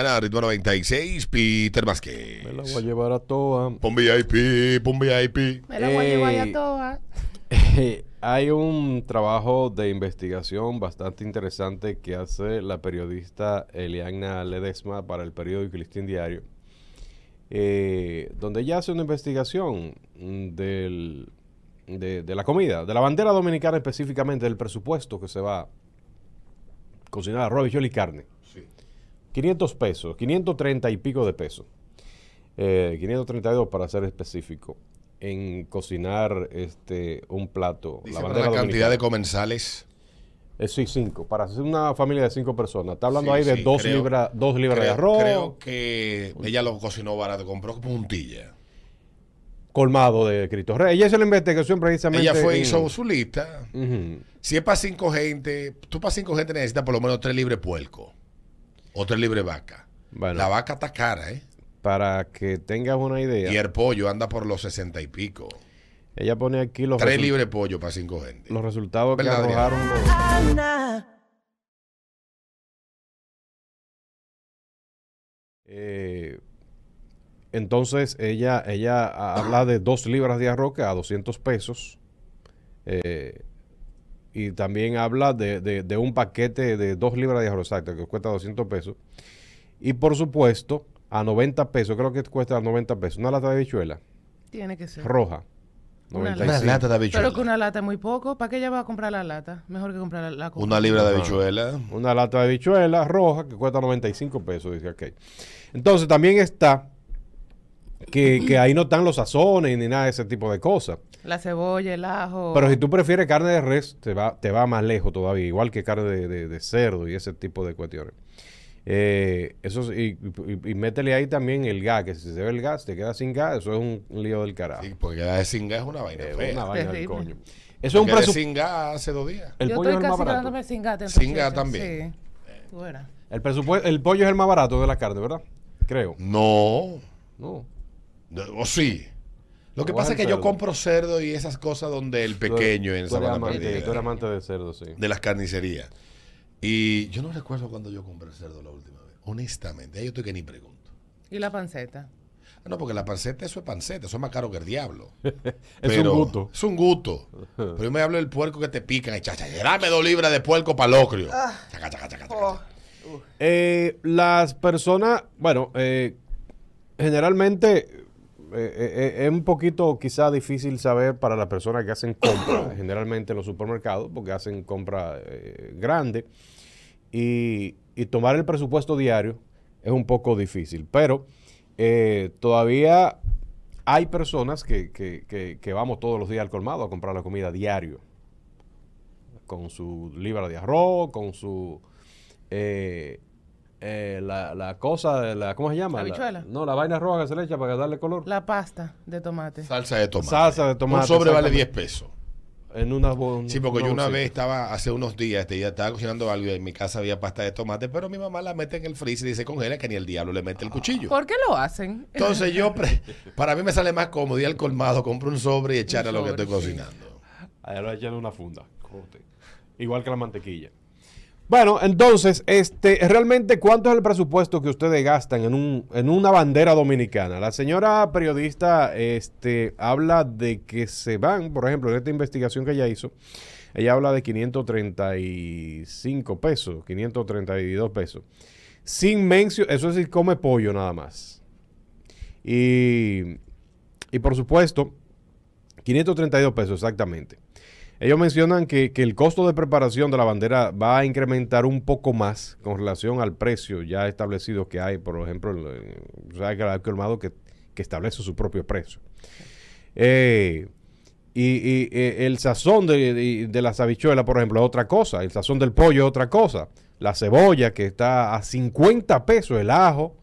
Ana, ritmo 96, Peter Vázquez. Me la voy a llevar a toa. Pon VIP, pon VIP. Me la voy a llevar a todas. Hay un trabajo de investigación bastante interesante que hace la periodista Eliana Ledesma para el periódico Listín Diario, eh, donde ella hace una investigación del, de, de la comida, de la bandera dominicana específicamente, del presupuesto que se va a cocinar arroz, y carne. 500 pesos, 530 y pico de pesos. Eh, 532 para ser específico. En cocinar este un plato. Dice la bandera la cantidad de comensales. Eh, sí, cinco. Para hacer una familia de cinco personas. Está hablando Sí, ahí de sí, dos, creo- libras, dos libras de arroz. creo que ella lo cocinó barato, compró puntilla. Colmado de Cristo Rey. Ella hizo la investigación precisamente. Ella fue, en- hizo su lista. Si es para cinco gente, tú para cinco gente necesitas por lo menos tres libres puerco. O tres libres vaca. Bueno, La vaca está cara, ¿eh? para que tengas una idea, Y el pollo anda por los sesenta y pico. ella pone aquí los, Tres libres pollo para cinco gente. los resultados que arrojaron. los- Eh, entonces ella, ella ha- habla de dos libras de arroz a 200 pesos. Eh, y también habla de, de- de un paquete de dos libras de arroz exacto que cuesta 200 pesos. Y por supuesto, a 90 pesos, creo que cuesta 90 pesos, una lata de bichuela Tiene que ser. roja. Una 95. Una lata de habichuela. Pero que una lata es muy poco. ¿Para qué ella va a comprar la lata? Mejor que comprar la, la coca. Una libra de Ajá. habichuela. Una lata de bichuela roja que cuesta 95 pesos, dice aquel. Entonces también está que, que ahí no están los sazones ni nada de ese tipo de cosas. La cebolla, el ajo. Pero si tú prefieres carne de res, te va, te va más lejos todavía, igual que carne de, de- de cerdo y ese tipo de cuestiones. Eh, eso sí, y, y- y métele ahí también el gas, que si se ve el gas, te quedas sin gas, eso es un, lío del carajo. Sí, porque la de sin gas es una vaina Es fea. una vaina del coño. Eso es un presupuesto. sin gas hace dos días. El Yo pollo es estoy el más casi barato. quedándome sin gato. Sin gas también. Sí. Tú verás. El, presupuesto, el pollo es el más barato de la carne, ¿verdad? Creo. No. No. O sí. Lo que pasa es el que yo compro cerdo y esas cosas donde el pequeño en amante, perdida, tú eres amante de cerdo, sí. de las carnicerías. Y yo no recuerdo cuando yo compré cerdo la última vez. Honestamente, ahí yo estoy que ni pregunto. Y la panceta. No, porque la panceta, eso es panceta, eso es más caro que el diablo. Es Pero un gusto. Es un gusto. Pero yo me hablo del puerco que te pican y chacha, dame dos libras de puerco palocrio. Chaca, chaca, chaca, chaca. Eh, las personas, bueno, eh, generalmente eh, eh, eh, es un poquito quizá difícil saber para las personas que hacen compras, generalmente en los supermercados, porque hacen compras eh, grandes, y, y tomar el presupuesto diario es un poco difícil, pero todavía hay personas que, que- que- que vamos todos los días al colmado a comprar la comida diario, con su libra de arroz, con su... eh, eh, la, la cosa, de la, ¿cómo se llama? ¿La La- habichuela? no, la vaina roja que se le echa para darle color. La pasta de tomate. Salsa de tomate. Salsa de tomate, Un sobre vale exactamente. 10 pesos. En una bo- Sí, porque yo una vez estaba, hace unos días, este, ya estaba cocinando algo y en mi casa había pasta de tomate, pero mi mamá la mete en el freezer y se congela que ni el diablo le mete el cuchillo. ¿Por qué lo hacen? Entonces yo, pre- para mí me sale más cómodo ir al colmado, compro un sobre y echarle a lo que estoy sí. cocinando. Allá lo echan en una funda. Igual que la mantequilla. Bueno, entonces, este, realmente, ¿cuánto es el presupuesto que ustedes gastan en, un, en una bandera dominicana? La señora periodista este, habla de que se van, por ejemplo, en esta investigación que ella hizo, ella habla de 535 pesos, 532 pesos. Sin mención, eso es si come pollo nada más. Y, y por supuesto, 532 pesos exactamente. Ellos mencionan que, que el costo de preparación de la bandera va a incrementar un poco más con relación al precio ya establecido que hay, por ejemplo, el, eh, sabes que que, establece su propio precio. Eh, y, y, eh, el sazón de, de- de las por ejemplo, es otra cosa. El sazón del pollo es otra cosa. La cebolla, que está a 50 pesos, el ajo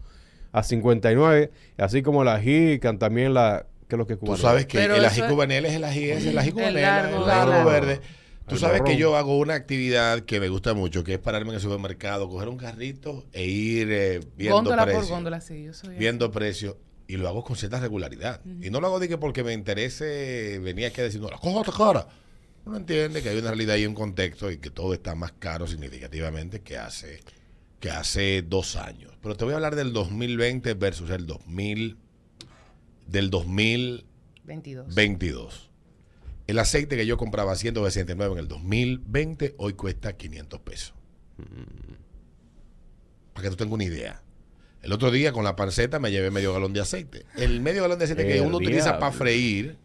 a 59, así como la jican, también la... ¿Qué es lo que es Tú sabes que Pero el ají es- cubanel es el ají, es el ají cubanel, el largo, largo, largo. verde. Tú El sabes que yo hago una actividad que me gusta mucho, que es pararme en el supermercado, coger un carrito e ir eh, viendo Góndola por precios. góndola, sí. Yo soy viendo precios y lo hago con cierta regularidad. Y no lo hago de que porque me interese venir aquí a decir, no, la cosa está cara. Uno entiende que hay una realidad y un contexto y que todo está más caro significativamente que hace que hace dos años. Pero te voy a hablar del 2020 versus el 2000, del 2022. 22. El aceite que yo compraba a 169 en el 2020, hoy cuesta 500 pesos. Para que tú tengas una idea. El otro día con la panceta me llevé medio galón de aceite. El medio galón de aceite que uno utiliza para freír,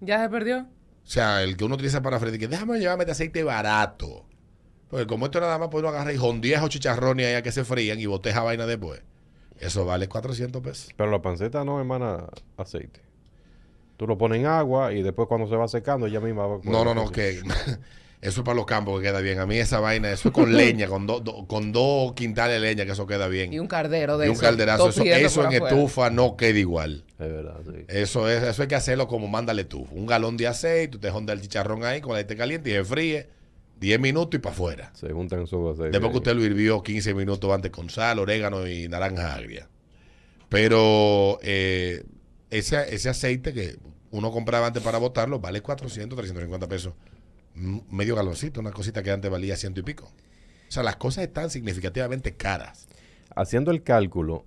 ¿Ya se perdió? o sea, el que uno utiliza para freír, que déjame llevarme este aceite barato. Porque como esto nada más puedo agarrar y jondía esos chicharrones allá que se frían y boté esa vaina después. Eso vale 400 pesos. Pero la panceta no emana aceite. Tú lo pones en agua y después cuando se va secando ella misma va No, no, no, que eso es para los campos que queda bien. A mí esa vaina, eso es con leña, con, dos do- con dos quintales de leña, que eso queda bien. Y un cardero de Y un eso, calderazo. Eso, en afuera. estufa no queda igual. Es verdad, sí. Eso es, eso hay que hacerlo como mándale tú. Un galón de aceite, usted honda el chicharrón ahí con el aceite caliente y se fríe 10 minutos y para afuera. Se juntan su aceite. Después que usted lo hirvió 15 minutos antes con sal, orégano y naranja agria. Pero eh, ese, ese aceite que uno compraba antes para botarlo vale 400, 350 pesos. Medio galoncito, una cosita que antes valía ciento y pico. O sea, las cosas están significativamente caras. Haciendo el cálculo,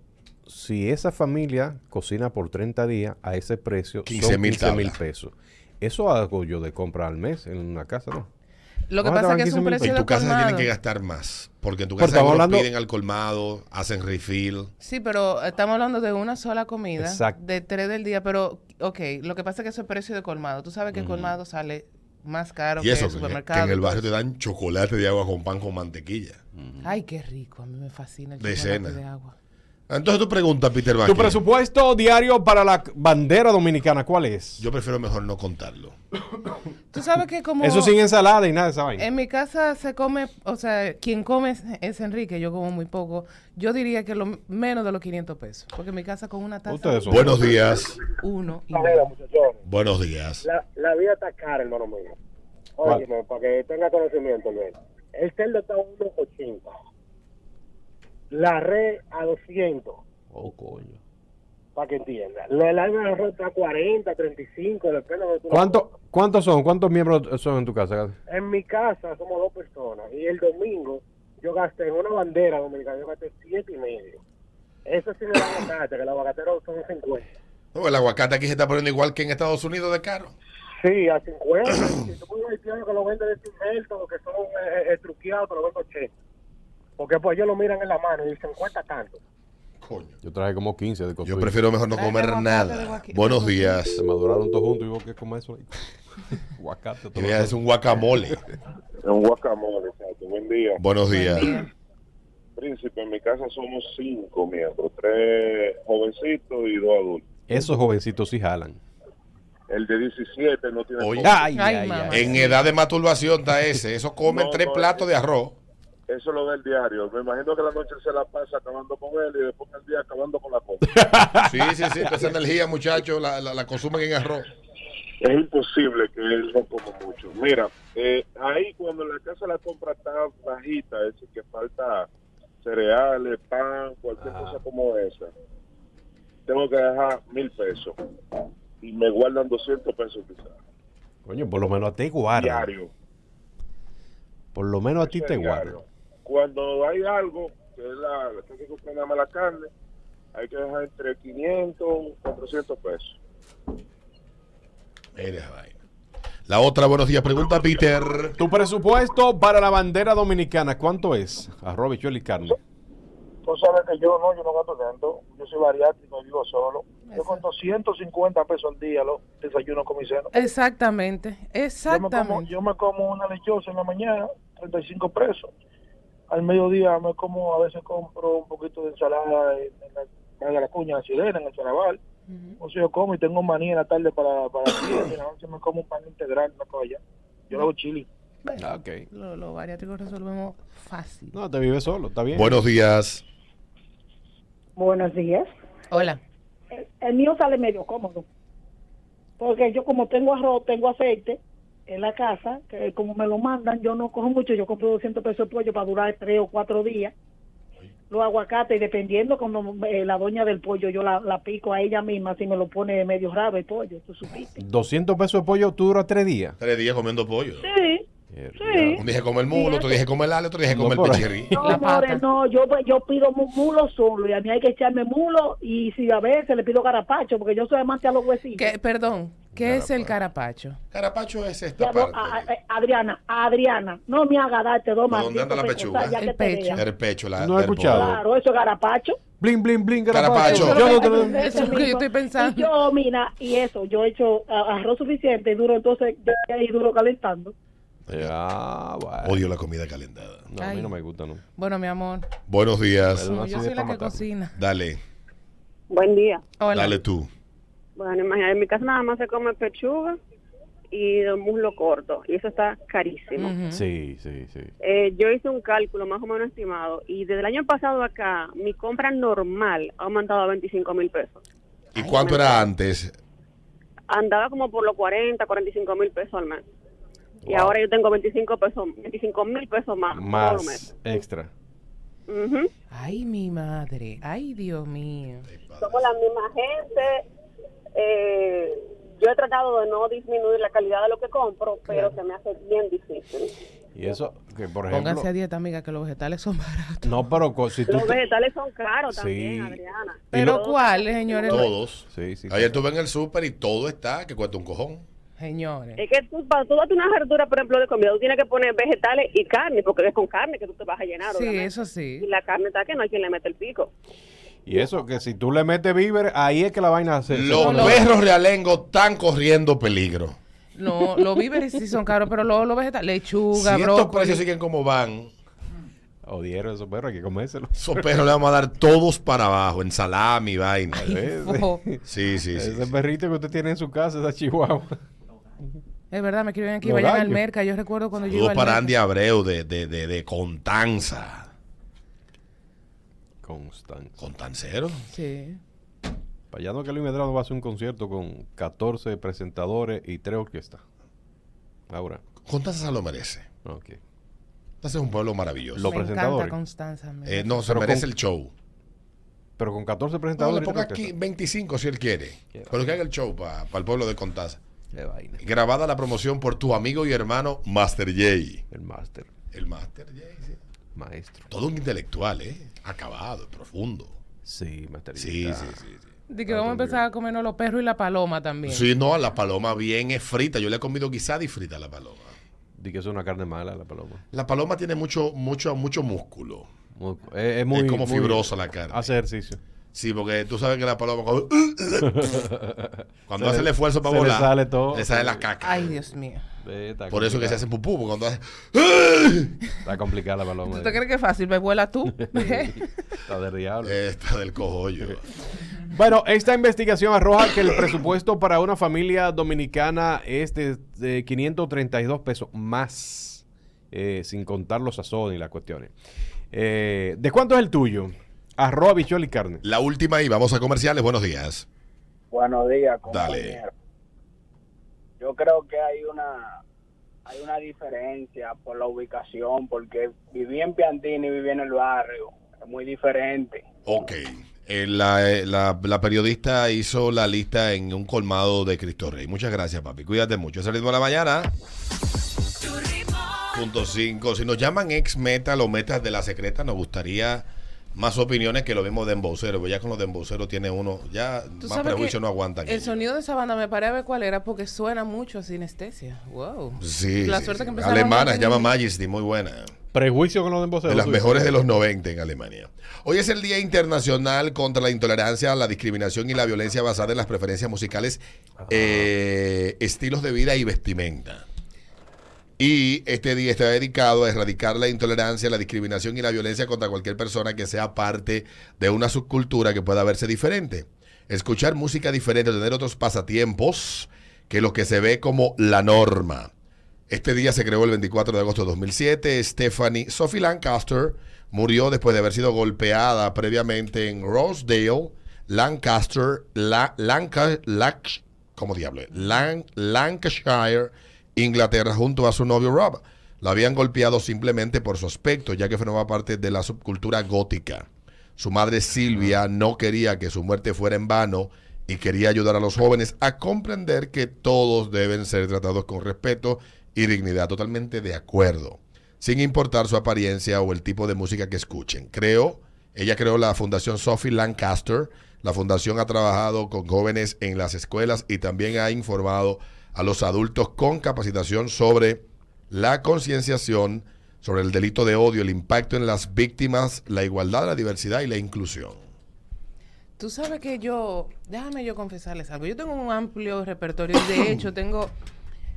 si esa familia cocina por 30 días a ese precio, 15 son mil 15 mil tablas. pesos. Eso hago yo de compra al mes en una casa, ¿no? Lo que ¿Cómo te pasa es que es 15 un precio En tu casa se tienen que gastar más. Porque en tu casa algunos hablando- piden al colmado, hacen refill. Sí, pero estamos hablando de una sola comida, Exacto. de tres del día, pero, ok, lo que pasa es que eso es precio de colmado. Tú sabes que el colmado sale más caro y eso, que el supermercado. que en el barrio te dan chocolate de agua con pan con mantequilla. Ay, qué rico, a mí me fascina el De chocolate cena. de agua. Entonces tú preguntas, Peter Tu Vázquez. presupuesto diario para la bandera dominicana, ¿cuál es? Yo prefiero mejor no contarlo. Tú sabes que como... Eso sin ensalada y nada de esa vaina. En mi casa se come, o sea, quien come es, es Enrique, yo como muy poco. Yo diría que lo menos de los 500 pesos. Porque en mi casa con una taza, Ustedes son- Buenos días. uno y Mira, muchachones, Buenos días. la, la vida está cara, hermano mío. Óyeme, para que tenga conocimiento, Luis. El cerdo está a 1.80. La red a 200, Oh, coño. para que entienda. Lo del alma de arroz está a 40, 35, depende de ¿Cuánto, ¿Cuántos son? ¿Cuántos miembros son en tu casa? En mi casa somos dos personas y el domingo yo gasté en una bandera dominicana, yo gasté siete y medio. Eso sí me da aguacate, que el aguacatero son 50. No, el aguacate aquí se está poniendo igual que en Estados Unidos de caro. Sí, a 50. si tú haitiano que lo vende de Silverto, que son eh, eh, truqueados, te lo vende a 80. Porque pues ellos lo miran en la mano y dicen, cuesta tanto. Coño. Yo traje como 15 de Yo costumbre. prefiero mejor no comer nada. Buenos días. Se maduraron todos juntos y vos qué comes eso ahí. Todo Y es un guacamole. Un guacamole, exacto. Buen día. Buenos días. Príncipe, en mi casa somos cinco miembros, tres jovencitos y dos adultos. Esos jovencitos sí jalan. El de 17 no tiene Oye. Ay, Ay, ay, mamá. ay. En edad de masturbación está ese. Eso comen No, tres no, platos es- de arroz. Eso es lo del diario. Me imagino que la noche se la pasa acabando con él y después el día acabando con la compra. Sí, sí, sí. Esa energía, muchachos, la, la, la consumen en arroz. es imposible que él no coma mucho. Mira, eh, ahí cuando la casa la compra está bajita, es decir, que falta cereales, pan, cualquier cosa como esa, tengo que dejar mil pesos y me guardan 200 pesos quizás. Coño, por lo menos a ti guarda. Diario. Por lo menos a ti te es guarda. diario. Cuando hay algo, que es la que más la carne, hay que dejar entre 500 y 400 pesos. La otra, buenos días. Pregunta Peter. Tu presupuesto para la bandera dominicana, ¿cuánto es? Bichuela y carne. Tú sabes que yo no, yo no gasto tanto. Yo soy bariátrico, vivo solo. Yo con 250 pesos al día lo desayuno con mi seno. Exactamente, Yo me, como, exactamente. yo me como una lechosa en la mañana, 35 pesos. Al mediodía me como, a veces compro un poquito de ensalada en, en la, valga la cuña, en la sirena, en el Charaval. O sea, yo como y tengo manía en la tarde para, para en la noche me como un pan integral, una cosa allá. Yo lo hago chili. Ah, ok. Los lo bariátricos resolvemos fácil. No, te vives solo, está bien. Buenos días. Buenos días. Hola. El, el mío sale medio cómodo. Porque yo como tengo arroz, tengo aceite en la casa, que como me lo mandan, yo no cojo mucho, yo compro 200 pesos de pollo para durar tres o cuatro días. Los aguacates, y dependiendo cuando eh, la doña del pollo, yo la, la pico a ella misma, si me lo pone medio raro el pollo, tú supiste. 200 pesos de pollo, tú duras tres días. Tres días comiendo pollo. Sí, Sí. Un día come el mulo, otro día come el ale, otro No, come el pecherrí. No, pata. no, yo, yo pido mu- mulo solo y a mí hay que echarme mulo y si a veces le pido garapacho porque yo soy amante a los huesitos. ¿Qué- perdón, ¿qué es el carapacho? Carapacho es Ya, esta no, parte. a- a- Adriana, Adriana, no me haga darte dos ¿Por dónde anda la pechuga? ya El que pecho. El pecho, la No he escuchado. Claro, eso es garapacho. Bling, bling, bling, Carapacho. Yo no te lo- Eso es lo que yo estoy pensando. Y yo, mira, y eso, yo he hecho arroz suficiente y duro, entonces, ya- y duro calentando. Ya, bueno. Odio la comida calentada. No, a mí Ay. no me gusta, ¿no? Bueno, mi amor, Buenos días. Yo soy la que cocina. Dale, Buen día. Hola. dale tú. Bueno, imagínate, en mi casa nada más se come pechuga y el muslo corto, y eso está carísimo. Ujú. Sí, sí, sí. Eh, yo hice un cálculo más o menos estimado, y desde el año pasado acá, mi compra normal ha aumentado a 25 mil pesos. ¿Y cuánto era antes? Andaba como por los 40, 45 mil pesos al mes. Y Wow. ahora yo tengo 25 pesos, 25 mil pesos más. Más extra. Ay, mi madre. Ay, Dios mío. Somos la misma gente. Eh, yo he tratado de no disminuir la calidad de lo que compro, pero se me hace bien difícil. Y eso, que por ejemplo... Pónganse a dieta, amiga, que los vegetales son baratos. No, pero si tú... Los te- vegetales son caros Sí. también, Adriana. Pero ¿cuáles, señores? Todos. Sí, sí. Ayer estuve en el súper y todo está que cuesta un cojón. Señores. Es que tú, para tú darte una verdura, por ejemplo, de comida, tú tienes que poner vegetales y carne, porque es con carne que tú te vas a llenar. Sí, obviamente. eso sí. Y la carne está que no hay quien le mete el pico. Y eso, que si tú le metes víveres, ahí es que la vaina se... Los lo- perros realengos están corriendo peligro. No, los víveres sí son caros, pero los, los vegetales, lechuga, Si estos brócoli. precios siguen como van, Odieron esos perros, hay que comérselo. esos perros le vamos a dar todos para abajo, en salami, vaina. Fo. Sí, sí, sí. Ese sí. perrito que usted tiene en su casa, esa chihuahua. Es verdad, me escriben aquí, vayan al merca. Yo recuerdo cuando yo iba al para merca. Andy Abreu de, de, de, de Contanza. Constante. ¿Contancero? Sí. Para allá no que Luis Medrano va a hacer un concierto con 14 presentadores y 3 orquestas. Ahora. Contanza se lo merece. Ok. Este es un pueblo maravilloso. Los me encanta presentadores. Constanza. me Eh, no, se Pero merece con- el show. Pero con 14 No, presentadores. le y ponga aquí orquestas. 25 si él quiere. Qué Pero que haga el show para el pueblo de Contanza. Qué vaina. Grabada la promoción por tu amigo y hermano Master J. El máster. El Master J, sí. Maestro. Todo un intelectual, ¿eh? Acabado, profundo. Sí, Master Sí, J. sí, sí. sí. De que vamos a empezar a comernos los perros y la paloma también. Sí, no, la paloma bien es frita. Yo le he comido guisada y frita a la paloma. Di que es una carne mala la paloma. La paloma tiene mucho, mucho, mucho músculo. Muy- es, es muy. es como muy- fibrosa la carne. Hace ejercicio. Sí, porque tú sabes que la paloma cuando, hace el esfuerzo para se le volar, sale todo. le sale la caca. Ay, Dios mío. Eh, está Por eso que se complicado. hace pupú, porque cuando hace Está complicada la paloma. ¿Tú te crees que es fácil? ¿Me vuela tú? Está del diablo. está del cojollo. Bueno, esta investigación arroja que el presupuesto para una familia dominicana es de, de 532 pesos más, eh, sin contar los sazones y las cuestiones. Eh, ¿De cuánto es el tuyo? Arroz, habichuela y carne. La última y vamos a comerciales. Buenos días. Buenos días, Dale. compañero. Yo creo que hay una hay una diferencia por la ubicación, porque viví en Piantini y viví en el barrio. Es muy diferente. Ok. Eh, la, eh, la- la periodista hizo la lista en un colmado de Cristo Rey. Muchas gracias, papi. Cuídate mucho. Es el ritmo de la mañana. Punto 5. Si nos llaman ex metal o metas de la secreta, nos gustaría más opiniones que lo mismo de embocero. Pues ya con los de embocero tiene uno, ya más prejuicio no aguantan. El ellos. sonido de esa banda me paré a ver cuál era porque suena mucho a sinestesia. Wow. Sí, La sí, suerte sí. que empezaron Alemana, se llama Majesty, muy buena. Prejuicio con los emboceros. De las mejores de los 90 en Alemania. Hoy es el Día Internacional contra la Intolerancia, la Discriminación y la Violencia basada en las preferencias musicales, eh, estilos de vida y vestimenta. Y este día está dedicado a erradicar la intolerancia, la discriminación y la violencia contra cualquier persona que sea parte de una subcultura que pueda verse diferente. Escuchar música diferente, tener otros pasatiempos que lo que se ve como la norma. Este día se creó el 24 de agosto de 2007. Stephanie Sophie Lancaster murió después de haber sido golpeada previamente en Rosedale, Lancaster, ¿cómo diablo? Lancashire, Inglaterra, junto a su novio Rob. La habían golpeado simplemente por su aspecto, ya que formaba parte de la subcultura gótica. Su madre Silvia no quería que su muerte fuera en vano y quería ayudar a los jóvenes a comprender que todos deben ser tratados con respeto y dignidad. Totalmente de acuerdo. Sin importar su apariencia o el tipo de música que escuchen. Creo, ella creó la Fundación Sophie Lancaster. La fundación ha trabajado con jóvenes en las escuelas y también ha informado a los adultos con capacitación sobre la concienciación, sobre el delito de odio, el impacto en las víctimas, la igualdad, la diversidad y la inclusión. Tú sabes que yo, déjame yo confesarles algo. Yo tengo un amplio repertorio de hecho tengo,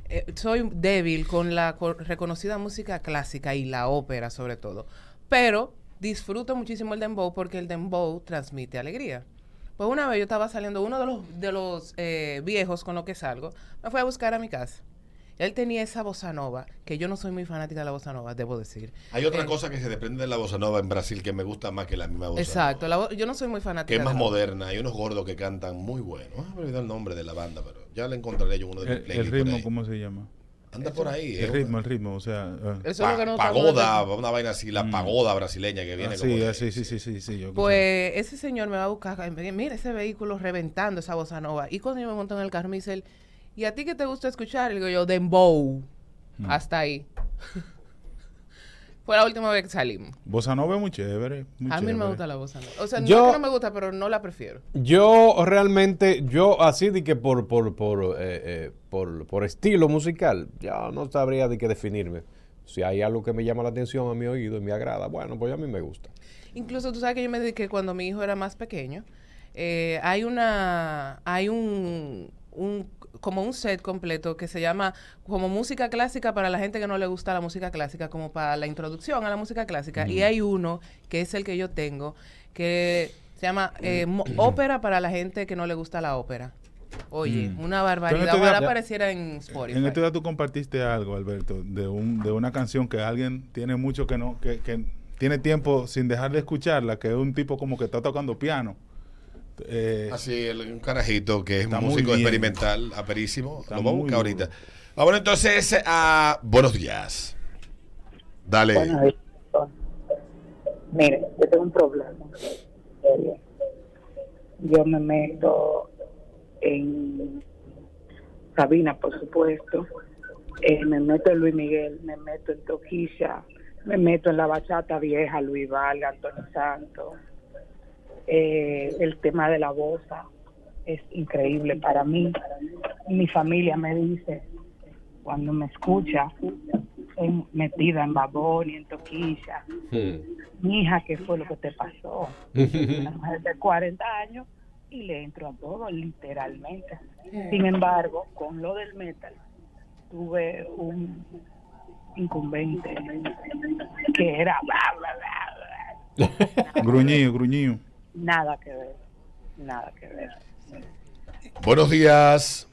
eh, soy débil con la co- reconocida música clásica y la ópera sobre todo. Pero disfruto muchísimo el dembow porque el dembow transmite alegría. Pues una vez yo estaba saliendo, uno de los, de los eh, viejos con los que salgo, me fue a buscar a mi casa. Él tenía esa bossa nova, que yo no soy muy fanática de la bossa nova, debo decir. Hay otra Eh, cosa que se desprende de la bossa nova en Brasil que me gusta más que la misma bossa Exacto, nova. la yo no soy muy fanática. Que es de más la- moderna. Hay unos gordos que cantan muy buenos. Ah, me olvidé el nombre de la banda, pero ya le encontraré yo uno de mis El, playlists el ritmo. ¿cómo se llama? Anda por ahí. El eh, ritmo, el ritmo, o sea... ah. Eso es lo que no Pa- estamos pagoda, una vaina así, la Mm. pagoda brasileña que viene Ah, como sí, de- ah, sí, sí, sí, sí, sí, yo- Pues ese señor me va a buscar, mira ese vehículo reventando esa bossa nova. Y cuando yo me monto en el carro me dice él, ¿y a ti qué te gusta escuchar? Y digo yo, Dembow. Mm. Hasta ahí. Fue la última vez que salimos. Bossa Nova es muy chévere. muy a mí no me chévere. gusta la bossa nova. O sea, Yo- no es que no me gusta, pero no la prefiero. Yo realmente, yo así de que por, por, por, eh, eh, por, por estilo musical, ya no sabría de qué definirme. Si hay algo que me llama la atención a mi oído y me agrada, bueno, pues a mí me gusta. Incluso tú sabes que yo me dediqué cuando mi hijo era más pequeño. eh, hay una, hay un, un, como un set completo que se llama como música clásica para la gente que no le gusta la música clásica, como para la introducción a la música clásica. Y hay uno que es el que yo tengo, que se llama eh, mo- ópera para la gente que no le gusta la ópera. Oye, Mm. una barbaridad. Ojalá apareciera en Spotify. En este día tú compartiste algo, Alberto, de un de una canción que alguien tiene mucho que no que, que tiene tiempo sin dejar de escucharla, que es un tipo como que está tocando piano. Eh, Así, el- un carajito que es un músico experimental, aperísimo. Está Lo voy a buscar ahorita. Vamos entonces a Buenos Días. Dale. Bueno, mire, yo tengo un problema. Yo me meto en Sabina, por supuesto. Eh, me meto en Luis Miguel, me meto en Toquilla, me meto en la bachata vieja, Luis Valga, Antonio Santos. Eh, el tema de la bosa es increíble para mí. Mi familia me dice, cuando me escucha, estoy metida en babón y en toquilla. Mi hija, ¿qué fue lo que te pasó? Una mujer de 40 años y le entro a todo, literalmente. Sin embargo, con lo del metal, tuve un incumbente que era bla, bla, bla, bla. gruñido, gruñido. Nada que ver, nada que ver. Buenos días.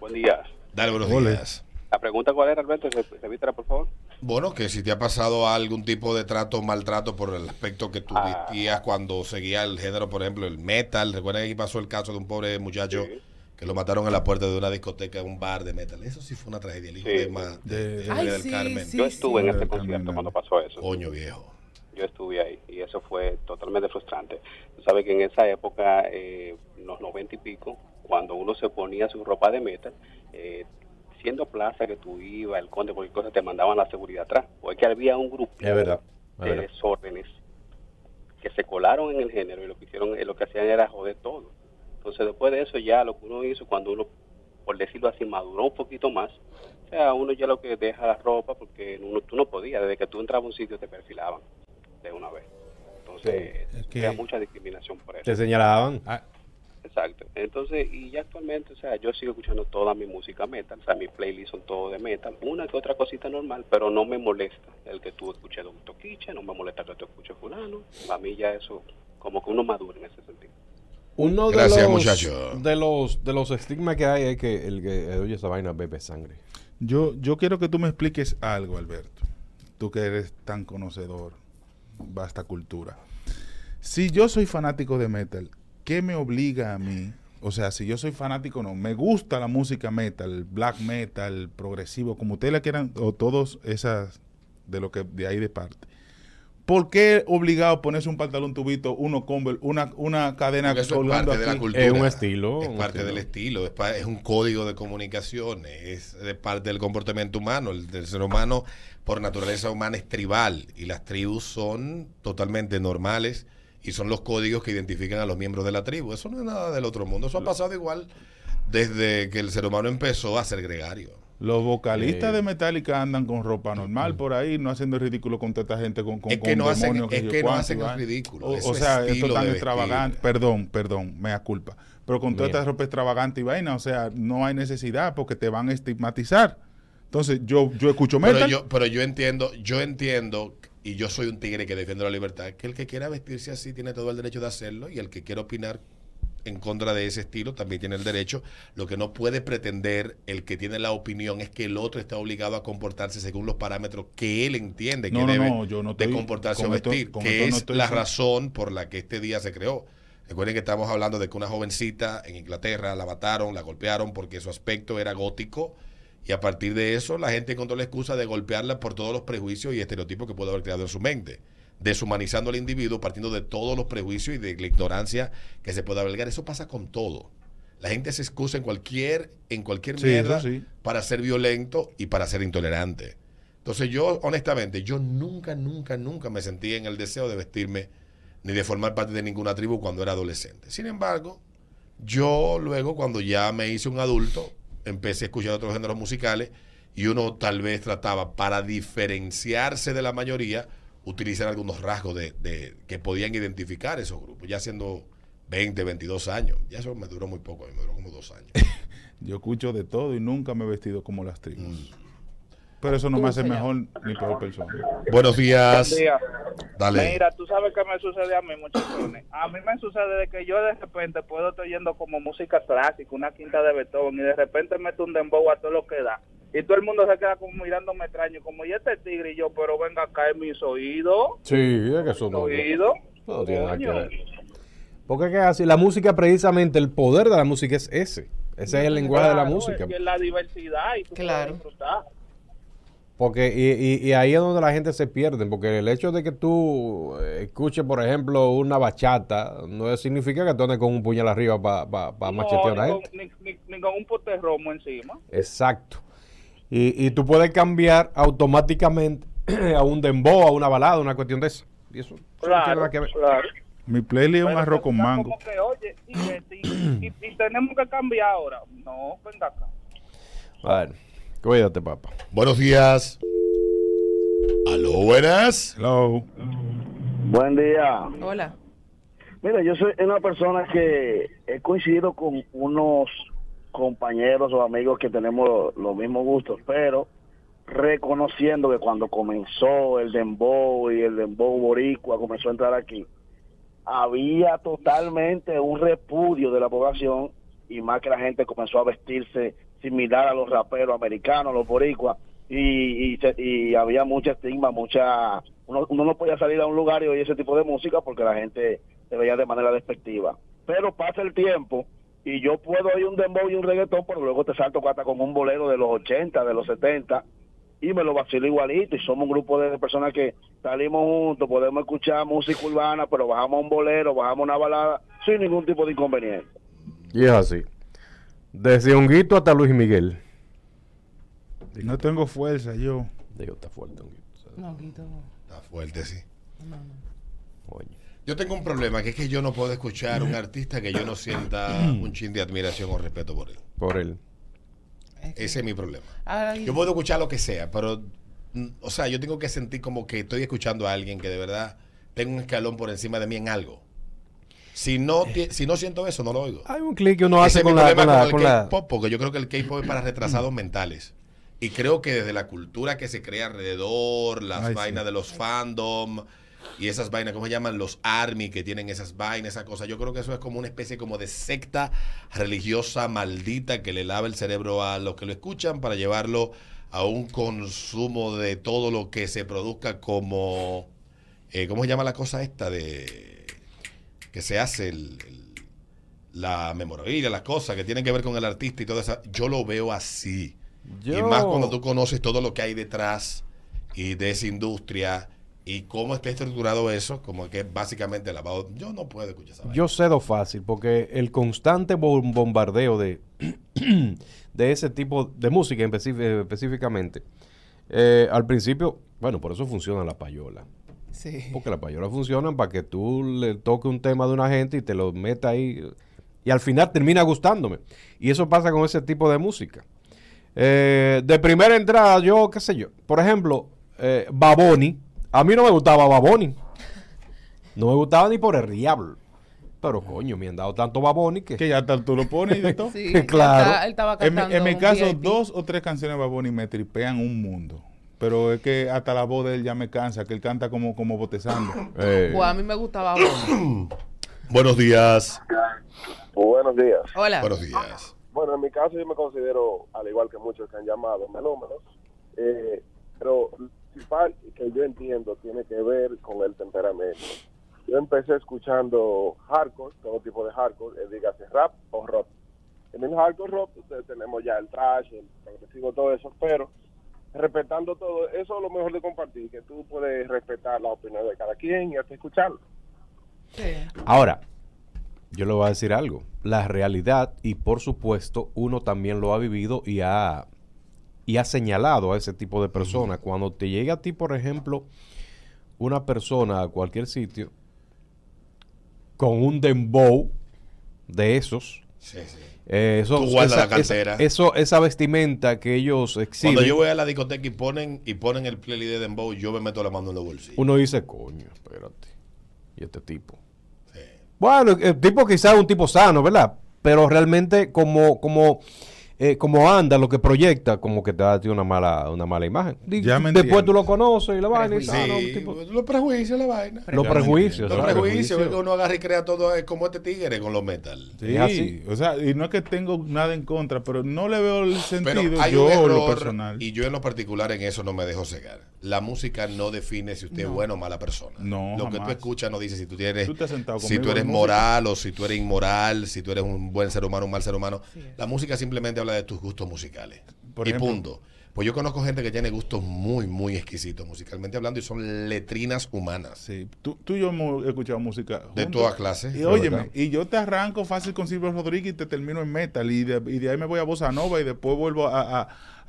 Buen día. Dale, buenos días. La pregunta cuál era, Alberto, Re- repítela, por favor. Bueno, que si te ha pasado algún tipo de trato o maltrato por el aspecto que tú Ah. vestías cuando seguía el género, por ejemplo, el metal. Recuerda que aquí pasó el caso de un pobre muchacho Sí. que lo mataron en la puerta de una discoteca, un bar de metal. Eso sí fue una tragedia. El hijo Sí. de, Ma- de, De- de Ay, María del sí, Carmen. sí. Yo estuve en ese concierto cuando pasó eso. Coño viejo. Yo estuve ahí y eso fue totalmente frustrante. Tú sabes que en esa época, eh, en los noventa y pico, cuando uno se ponía su ropa de metal, eh, siendo plaza que tú ibas, el conde, cualquier cosa, te mandaban la seguridad atrás. O es que había un grupo Es verdad, es de verdad. desórdenes que se colaron en el género y lo que hicieron, eh, lo que hacían era joder todo. Entonces después de eso ya lo que uno hizo cuando uno, por decirlo así, maduró un poquito más, o sea, uno ya lo que deja la ropa porque uno, tú no podías, desde que tú entrabas a un sitio te perfilaban de una vez. Entonces, Es que- había mucha discriminación por eso. Te señalaban. Ah, Exacto. Entonces, y ya actualmente, o sea, yo sigo escuchando toda mi música metal, o sea, mis playlists son todo de metal, una que otra cosita normal, pero no me molesta el que tú escuches un toquiche, no me molesta que tú escuches fulano, a mí ya eso, como que uno madura en ese sentido. Uno de Gracias, los, muchacho. de los de los estigmas que hay es que el que oye esa vaina bebe sangre. yo, yo quiero que tú me expliques algo, Alberto. Tú que eres tan conocedor, vasta cultura. Si yo soy fanático de metal, ¿qué me obliga a mí? O sea, si yo soy fanático, no. Me gusta la música metal, black metal, progresivo, como ustedes la quieran, o todos esas de lo que de ahí de parte. ¿Por qué obligado a ponerse un pantalón tubito, uno Converse, una, una cadena Porque eso es colgando parte de la cultura. Es un estilo, Es un parte estilo. del estilo. Es, pa- es un código de comunicación. Es de parte del comportamiento humano. El, del ser humano, por naturaleza humana, es tribal. Y las tribus son totalmente normales. Y son los códigos que identifican a los miembros de la tribu. Eso no es nada del otro mundo. Eso ha pasado igual desde que el ser humano empezó a ser gregario. Los vocalistas Eh. de Metallica andan con ropa normal por ahí, no haciendo el ridículo con toda esta gente con, con, Es que con no hacen- demonios, es que no hacen el ridículo, O, sea, esto tan extravagante. Perdón, perdón, mea culpa. Pero con toda Bien. esta ropa extravagante y vaina, o sea, no hay necesidad porque te van a estigmatizar. Entonces, yo, yo escucho Pero metal. yo, pero yo entiendo, yo entiendo, y yo soy un tigre que defiende la libertad, que el que quiera vestirse así tiene todo el derecho de hacerlo, y el que quiera opinar en contra de ese estilo también tiene el derecho. Lo que no puede pretender el que tiene la opinión es que el otro está obligado a comportarse según los parámetros que él entiende que No, debe no, yo no de comportarse o esto- vestir, que es la razón por la que este día se creó. Recuerden que estamos hablando de que una jovencita en Inglaterra la mataron, la golpearon porque su aspecto era gótico y a partir de eso la gente encontró la excusa de golpearla por todos los prejuicios y estereotipos que pudo haber creado en su mente, deshumanizando al individuo partiendo de todos los prejuicios y de la ignorancia que se puede albergar. Eso pasa con todo. La gente se excusa en cualquier en cualquier Sí, mierda sí. para ser violento y para ser intolerante. Entonces yo, honestamente, yo nunca, nunca, nunca me sentí en el deseo de vestirme ni de formar parte de ninguna tribu cuando era adolescente. Sin embargo, yo luego, cuando ya me hice un adulto, empecé a escuchar otros géneros musicales y uno tal vez trataba, para diferenciarse de la mayoría, utilizar algunos rasgos de, de- que podían identificar esos grupos, ya siendo 20, 22 años. Ya eso me duró muy poco, a mí me duró como dos años. Yo escucho de todo y nunca me he vestido como las tribus. Mm. Pero eso no me hace señor. mejor ni peor persona. Buenos días. Buen día. Dale. Mira, tú sabes qué me sucede a mí, muchachones. A mí me sucede de que yo de repente puedo estar oyendo como música clásica, una quinta de Beethoven, y de repente meto un dembow a todo lo que da. Y todo el mundo se queda como mirándome extraño, como, ¿y este tigre? Y yo, pero venga acá en mis oídos. Sí, es que no, oídos. no tiene nada que ver. Porque es que así, la música precisamente, el poder de la música es ese. Ese es el lenguaje de la música. es que es la diversidad y tú Claro. puedes disfrutar. Porque, y, y- y ahí es donde la gente se pierde, porque el hecho de que tú eh, escuches, por ejemplo, una bachata, no significa que tú andes con un puñal arriba para No, machetear a la ni, gente. con, ni, ni- ni con un pote romo encima. Exacto. Y, y tú puedes cambiar automáticamente a un dembow, a una balada, una cuestión de eso. Y eso, Claro, que ver. claro. Mi playlist es un arroz con mango. como que, oye, y, y- y- y tenemos que cambiar ahora. No, venga acá. Bueno, cuídate, papá. Buenos días. Aló, buenas. Hello. Buen día. Hola. Mira, yo soy una persona que he coincidido con unos compañeros o amigos que tenemos los mismos gustos, pero reconociendo que cuando comenzó el dembow y el dembow boricua comenzó a entrar aquí, había totalmente un repudio de la población y más que la gente comenzó a vestirse similar a los raperos americanos, los boricuas, y, y, y había mucha estigma, mucha... Uno, uno no podía salir a un lugar y oír ese tipo de música porque la gente se veía de manera despectiva. Pero pasa el tiempo y yo puedo oír un dembow y un reggaetón, pero luego te salto hasta con un bolero de los 80, de los 70, y me lo vacilo igualito. Y somos un grupo de personas que salimos juntos, podemos escuchar música urbana, pero bajamos un bolero, bajamos una balada, sin ningún tipo de inconveniente. Y es así. Desde Honguito hasta Luis Miguel. No tengo fuerza yo. Digo, está fuerte, Honguito. No. Está fuerte, sí. No, no. Oye. Yo tengo un problema, que es que yo no puedo escuchar un artista que yo no sienta un chin de admiración o respeto por él. Por él. Es que- Ese es mi problema. Ay, Yo puedo escuchar lo que sea, pero, mm, o sea, yo tengo que sentir como que estoy escuchando a alguien que de verdad tenga un escalón por encima de mí en algo. Si no, ti- si no siento eso, no lo oigo. Hay un clic que uno Ese hace con la, con la, con con el la- K-pop, porque yo creo que el K-pop es para retrasados mentales. Y creo que desde la cultura que se crea alrededor, las Ay, sí. vainas de los fandom y esas vainas, ¿cómo se llaman? Los army que tienen esas vainas, esa cosa. Yo creo que eso es como una especie como de secta religiosa maldita que le lava el cerebro a los que lo escuchan para llevarlo a un consumo de todo lo que se produzca como, eh, ¿cómo se llama la cosa esta de que se hace el- el- la memorabilia, las cosas que tienen que ver con el artista y todo eso, yo lo veo así. Y más cuando tú conoces todo lo que hay detrás y de esa industria y cómo está estructurado eso, como que básicamente lavado. Yo no puedo escuchar esa. Yo cedo fácil porque el constante bom- bombardeo de, de ese tipo de música específ- específicamente, eh, al principio, bueno, por eso funciona la payola. Sí. Porque las payolas funcionan para que tú le toques un tema de una gente y te lo metas ahí. Y al final termina gustándome. Y eso pasa con ese tipo de música. Eh, de primera entrada, yo, qué sé yo. Por ejemplo, eh, Baboni. A mí no me gustaba Baboni. No me gustaba ni por el diablo. Pero coño, me han dado tanto Baboni que... Que ya tal tú lo pones y de todo. Sí, Claro. Él, está- él estaba En mi, cantando en mi un caso, VIP. dos o tres canciones de Baboni me tripean un mundo. Pero es que hasta la voz de él ya me cansa, que él canta como, como botezando. Eh, Pues a mí me gustaba Bono. Buenos días. Buenos días. Hola. Buenos días. Bueno, en mi caso yo me considero, al igual que muchos que han llamado, melómanos, eh, pero principal que yo entiendo tiene que ver con el temperamento. Yo empecé escuchando hardcore, todo tipo de hardcore, eh, dígase rap o rock. En el hardcore rock ustedes tenemos ya el trash, el progresivo, todo eso, pero respetando todo, eso es lo mejor de compartir, que tú puedes respetar la opinión de cada quien y hasta escucharlo. Sí. Ahora, yo le voy a decir algo. La realidad, y por supuesto, uno también lo ha vivido y ha, y ha señalado a ese tipo de personas. Cuando te llega a ti, por ejemplo, una persona a cualquier sitio con un dembow de esos, Sí, sí. eh, eso, Tú guardas esa, la cartera. esa- eso- esa vestimenta que ellos exhiben, Cuando yo voy a la discoteca y ponen, y ponen el playlist de Dembow, yo me meto la mano en los bolsillos. uno dice, coño, espérate. Y este tipo. Bueno, el tipo quizás es un tipo sano, ¿verdad? Pero realmente como, como, eh, como anda, lo que proyecta, como que te da una mala, una mala imagen. Di- Ya me Después tú lo conoces y la vaina y Sí, tal, ¿no? Un tipo- los prejuicios, la vaina. los prejuicios. Los prejuicios, es que uno agarra y crea todo eh, como este tigre con los metal. Sí, Es así. o sea, y no es que tengo nada en contra, pero no le veo el Pero sentido hay yo un lo error, personal. y yo en lo particular en eso no me dejo cegar. La música no define si usted es buena o mala persona. No, Lo que tú escuchas no dice si tú tienes, Tú te has sentado si tú eres música. moral o si tú eres inmoral, si tú eres un buen ser humano o un mal ser humano. La música simplemente habla de tus gustos musicales. Por y ejemplo- punto. Pues yo conozco gente que tiene gustos muy, muy exquisitos musicalmente hablando y son letrinas humanas. Sí, tú, tú y yo hemos escuchado música De juntos. toda clase. Y óyeme, verdad. y yo te arranco fácil con Silvio Rodríguez y te termino en metal. Y de, y de ahí me voy a bossa nova y después vuelvo a, a, a,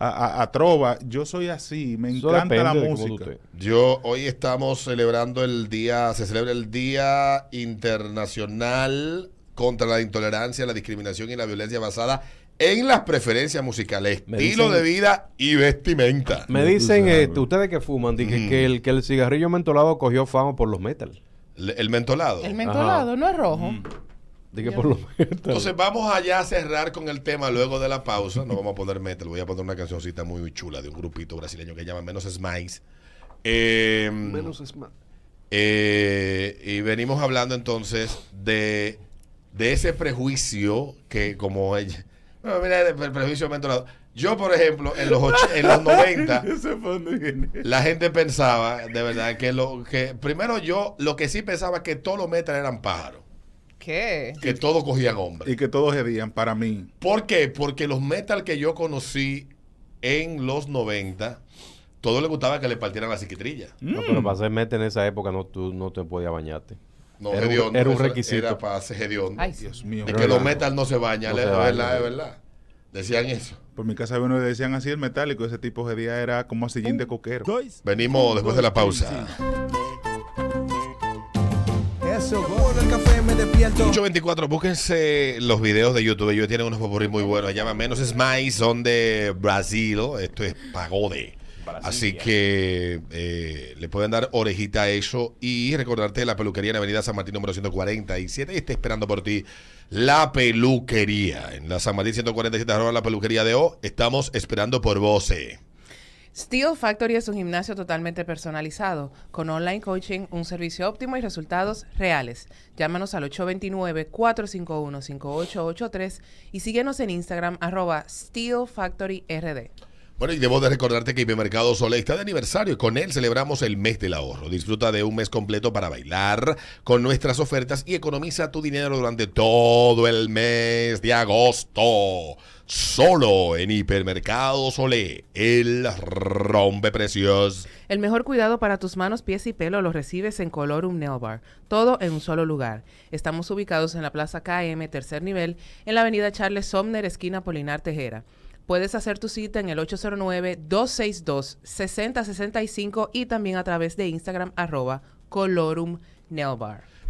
a- a trova. Yo soy así, me Eso encanta la música. Yo hoy estamos celebrando el día, se celebra el Día Internacional contra la Intolerancia, la Discriminación y la Violencia basada en las preferencias musicales, Me estilo dicen- de vida y vestimenta. Me dicen, eh, ustedes que fuman, di que, Mm. que el, que el cigarrillo mentolado cogió fama por los metal. Le- El mentolado. El mentolado no es rojo. Di que por los metal. Entonces vamos allá a cerrar con el tema luego de la pausa. No vamos a poner metal, voy a poner una cancioncita muy chula de un grupito brasileño que se llama Menos Smiles. Eh, Menos es más. Eh, y venimos hablando entonces de, de ese prejuicio que como ella... Bueno, mira, el pre- prejuicio mentolado. Yo, por ejemplo, en los, och- en los 90, Yo sé por dónde viene. la gente pensaba, de verdad, que lo que... Primero yo, lo que sí pensaba es que todos los metal eran pájaros. ¿Qué? Que todos cogían hombres. Y que todos hedían para mí. ¿Por qué? Porque los metal que yo conocí en los 90, todo le gustaba que le partieran la psiquitrilla. No, pero para ser metal en esa época no, tú no te podías bañarte. No, Era hediondo, era un requisito. Era para ser hediondo. Ay. Dios mío. Es que los metal no se bañan, No es verdad, es verdad. Decían eso. Por mi casa uno decían así el metálico, ese tipo hedía era como sillín de coquero. Venimos después de la pausa. Eso, bueno, el café me despierto. 824, búsquense los videos de YouTube. Ellos tienen unos popurrí muy buenos. Se llama Menos Smiles, son de Brasil. Esto es pagode. Así que eh, le pueden dar orejita a eso y recordarte la peluquería en Avenida San Martín número 147 y está esperando por ti la peluquería. En la San Martín 147 arroba la peluquería de O. Estamos esperando por vos. eh. Steel Factory es un gimnasio totalmente personalizado, con online coaching, un servicio óptimo y resultados reales. Llámanos al 829-451-5883 y síguenos en Instagram arroba Steel Factory RD. Bueno, y debo de recordarte que Hipermercado Sole está de aniversario y con él celebramos el mes del ahorro. Disfruta de un mes completo para bailar con nuestras ofertas y economiza tu dinero durante todo el mes de agosto. Solo en Hipermercado Sole, el rompe precios. El mejor cuidado para tus manos, pies y pelo lo recibes en Colorum Nail. Todo en un solo lugar. Estamos ubicados en la Plaza KM, tercer nivel, en la avenida Charles Somner, esquina Polinar Tejera. Puedes hacer tu cita en el 809-262-6065 y también a través de Instagram arroba Colorum.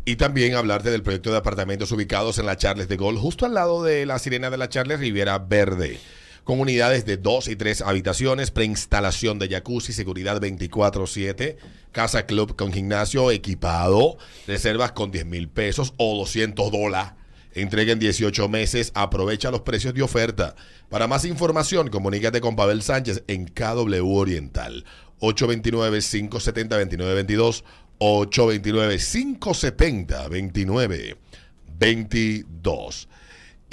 Y también hablarte del proyecto de apartamentos ubicados en la Charles de Gol, justo al lado de la Sirena de la Charles Riviera Verde. Con unidades de dos y tres habitaciones, preinstalación de jacuzzi, seguridad 24-7, casa club con gimnasio equipado, reservas con 10 mil pesos o 200 dólares. Entrega en 18 meses, aprovecha los precios de oferta. Para más información, comunícate con Pavel Sánchez en KW Oriental. 829-570-2922, 829-570-2922.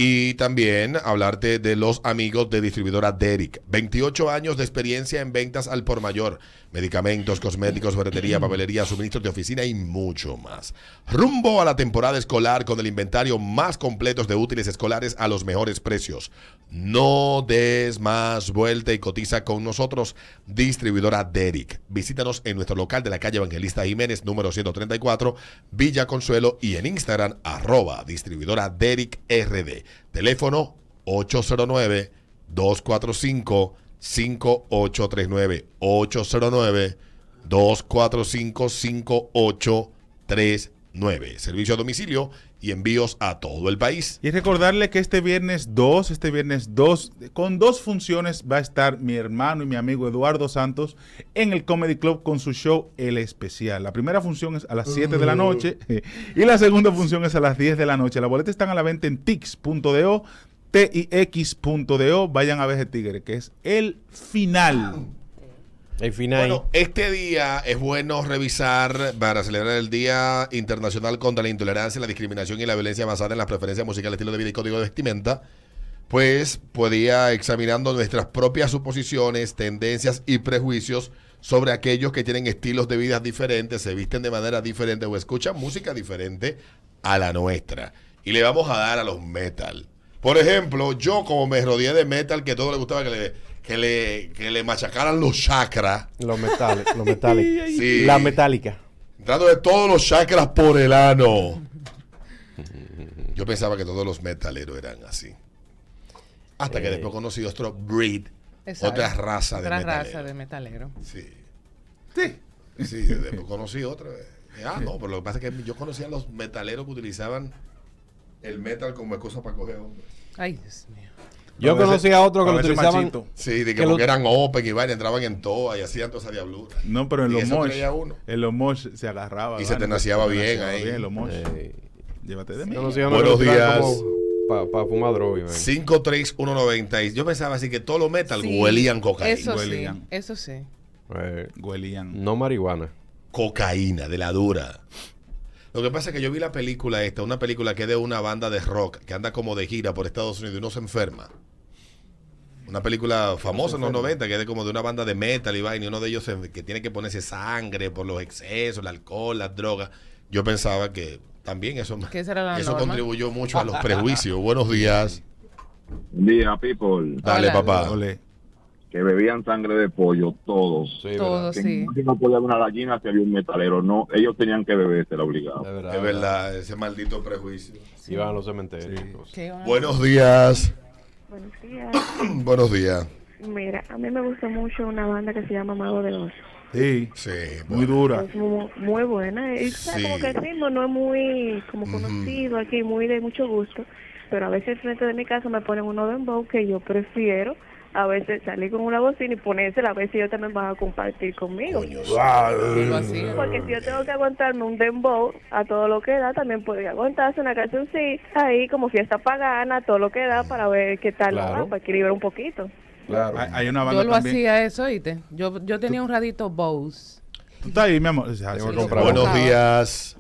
Y también hablarte de los amigos de distribuidora Derrick. 28 años de experiencia en ventas al por mayor. Medicamentos, cosméticos, ferretería, papelería, suministros de oficina y mucho más. Rumbo a la temporada escolar con el inventario más completo de útiles escolares a los mejores precios. No des más vuelta y cotiza con nosotros, distribuidora Derrick. Visítanos en nuestro local de la calle Evangelista Jiménez, número 134, Villa Consuelo y en Instagram, arroba distribuidora Derrick RD. Teléfono 809-245-5839. 809-245-5839. Servicio a domicilio y envíos a todo el país. Y recordarle que este viernes 2, este viernes 2, con dos funciones va a estar mi hermano y mi amigo Eduardo Santos en el Comedy Club con su show El Especial. La primera función es a las 7 de la noche y la segunda función es a las 10 de la noche. Las boletas están a la venta en tix.do, tix.do. Vayan a ver ese tigre, que es el final. El final. Bueno, este día es bueno revisar para celebrar el Día Internacional contra la Intolerancia, la Discriminación y la Violencia basada en las preferencias musicales, estilo de vida y código de vestimenta. Pues podía examinando nuestras propias suposiciones, tendencias y prejuicios sobre aquellos que tienen estilos de vida diferentes, se visten de manera diferente o escuchan música diferente a la nuestra. Y le vamos a dar a los metal. Por ejemplo, yo como me rodeé de metal, que todo le gustaba que le, que le, que le machacaran los chakras. Los metales, los metálicos. Sí. La metálica. Entrando de todos los chakras por el ano. Yo pensaba que todos los metaleros eran así. Hasta que Eh. después conocí otro breed, Exacto. otra raza de Otra metalero. raza de metalero. Sí. Sí. Sí, después conocí otra. Ah, no, pero lo que pasa es que yo conocía a los metaleros que utilizaban el metal como excusa para coger hombres. Ay, Dios mío. Yo conocí a otro que a lo utilizaban. machito. Sí, de que, Que lo- porque eran open y vaina, entraban en toa y hacían toda esa diablura. No, pero en los mosh, en los mosh se agarraba. Y se tenaciaba se bien ahí. bien en los mosh. Eh, Llévate de mí. conocí a uno Buenos días. Para fumar droga. man. 53190. y Yo pensaba así que todos los metal Sí, huelían cocaína. Eso sí, eso sí. Eh, Huelían. no marihuana. Cocaína, de la dura. Lo que pasa es que yo vi la película esta, una película que es de una banda de rock que anda como de gira por Estados Unidos y uno se enferma. Una película famosa en los 90 que es de como de una banda de metal y vaina y uno de ellos se- que tiene que ponerse sangre por los excesos, el alcohol, las drogas. Yo pensaba que también eso, eso norma. contribuyó mucho a los prejuicios. Buenos días. Día, people, Dale, Hola. papá. Que bebían sangre de pollo, todos. Sí, Todo, Que sí. no podía una gallina si había un metalero, no, ellos tenían que bebérsela obligado. De verdad. Es verdad, ese maldito prejuicio. Iban a los cementerios. y cosas. ¿Qué van a Buenos días. Buenos días. Buenos días. Mira, a mí me gusta mucho una banda que se llama Mago de Oz. Sí, Sí, muy bueno. dura. Es muy, muy buena. Y Sí. como que el ritmo no es muy como conocido aquí, muy de mucho gusto. Pero a veces frente de mi casa me ponen uno de dembow que yo prefiero a veces salir con una bocina y ponérsela a ver si ellos también van a compartir conmigo. Coño, Lo hacía. Porque si yo tengo que aguantarme un dembow a todo lo que da, también podría aguantarse una cancioncita ahí como fiesta pagana, todo lo que da para ver qué tal Claro. va, para equilibrar un poquito. Claro. Hay, hay una banda Yo lo también. hacía eso, ¿oíste? Yo, yo tenía un radito Bose. Tú estás ahí, mi amor. Sí, Buenos días.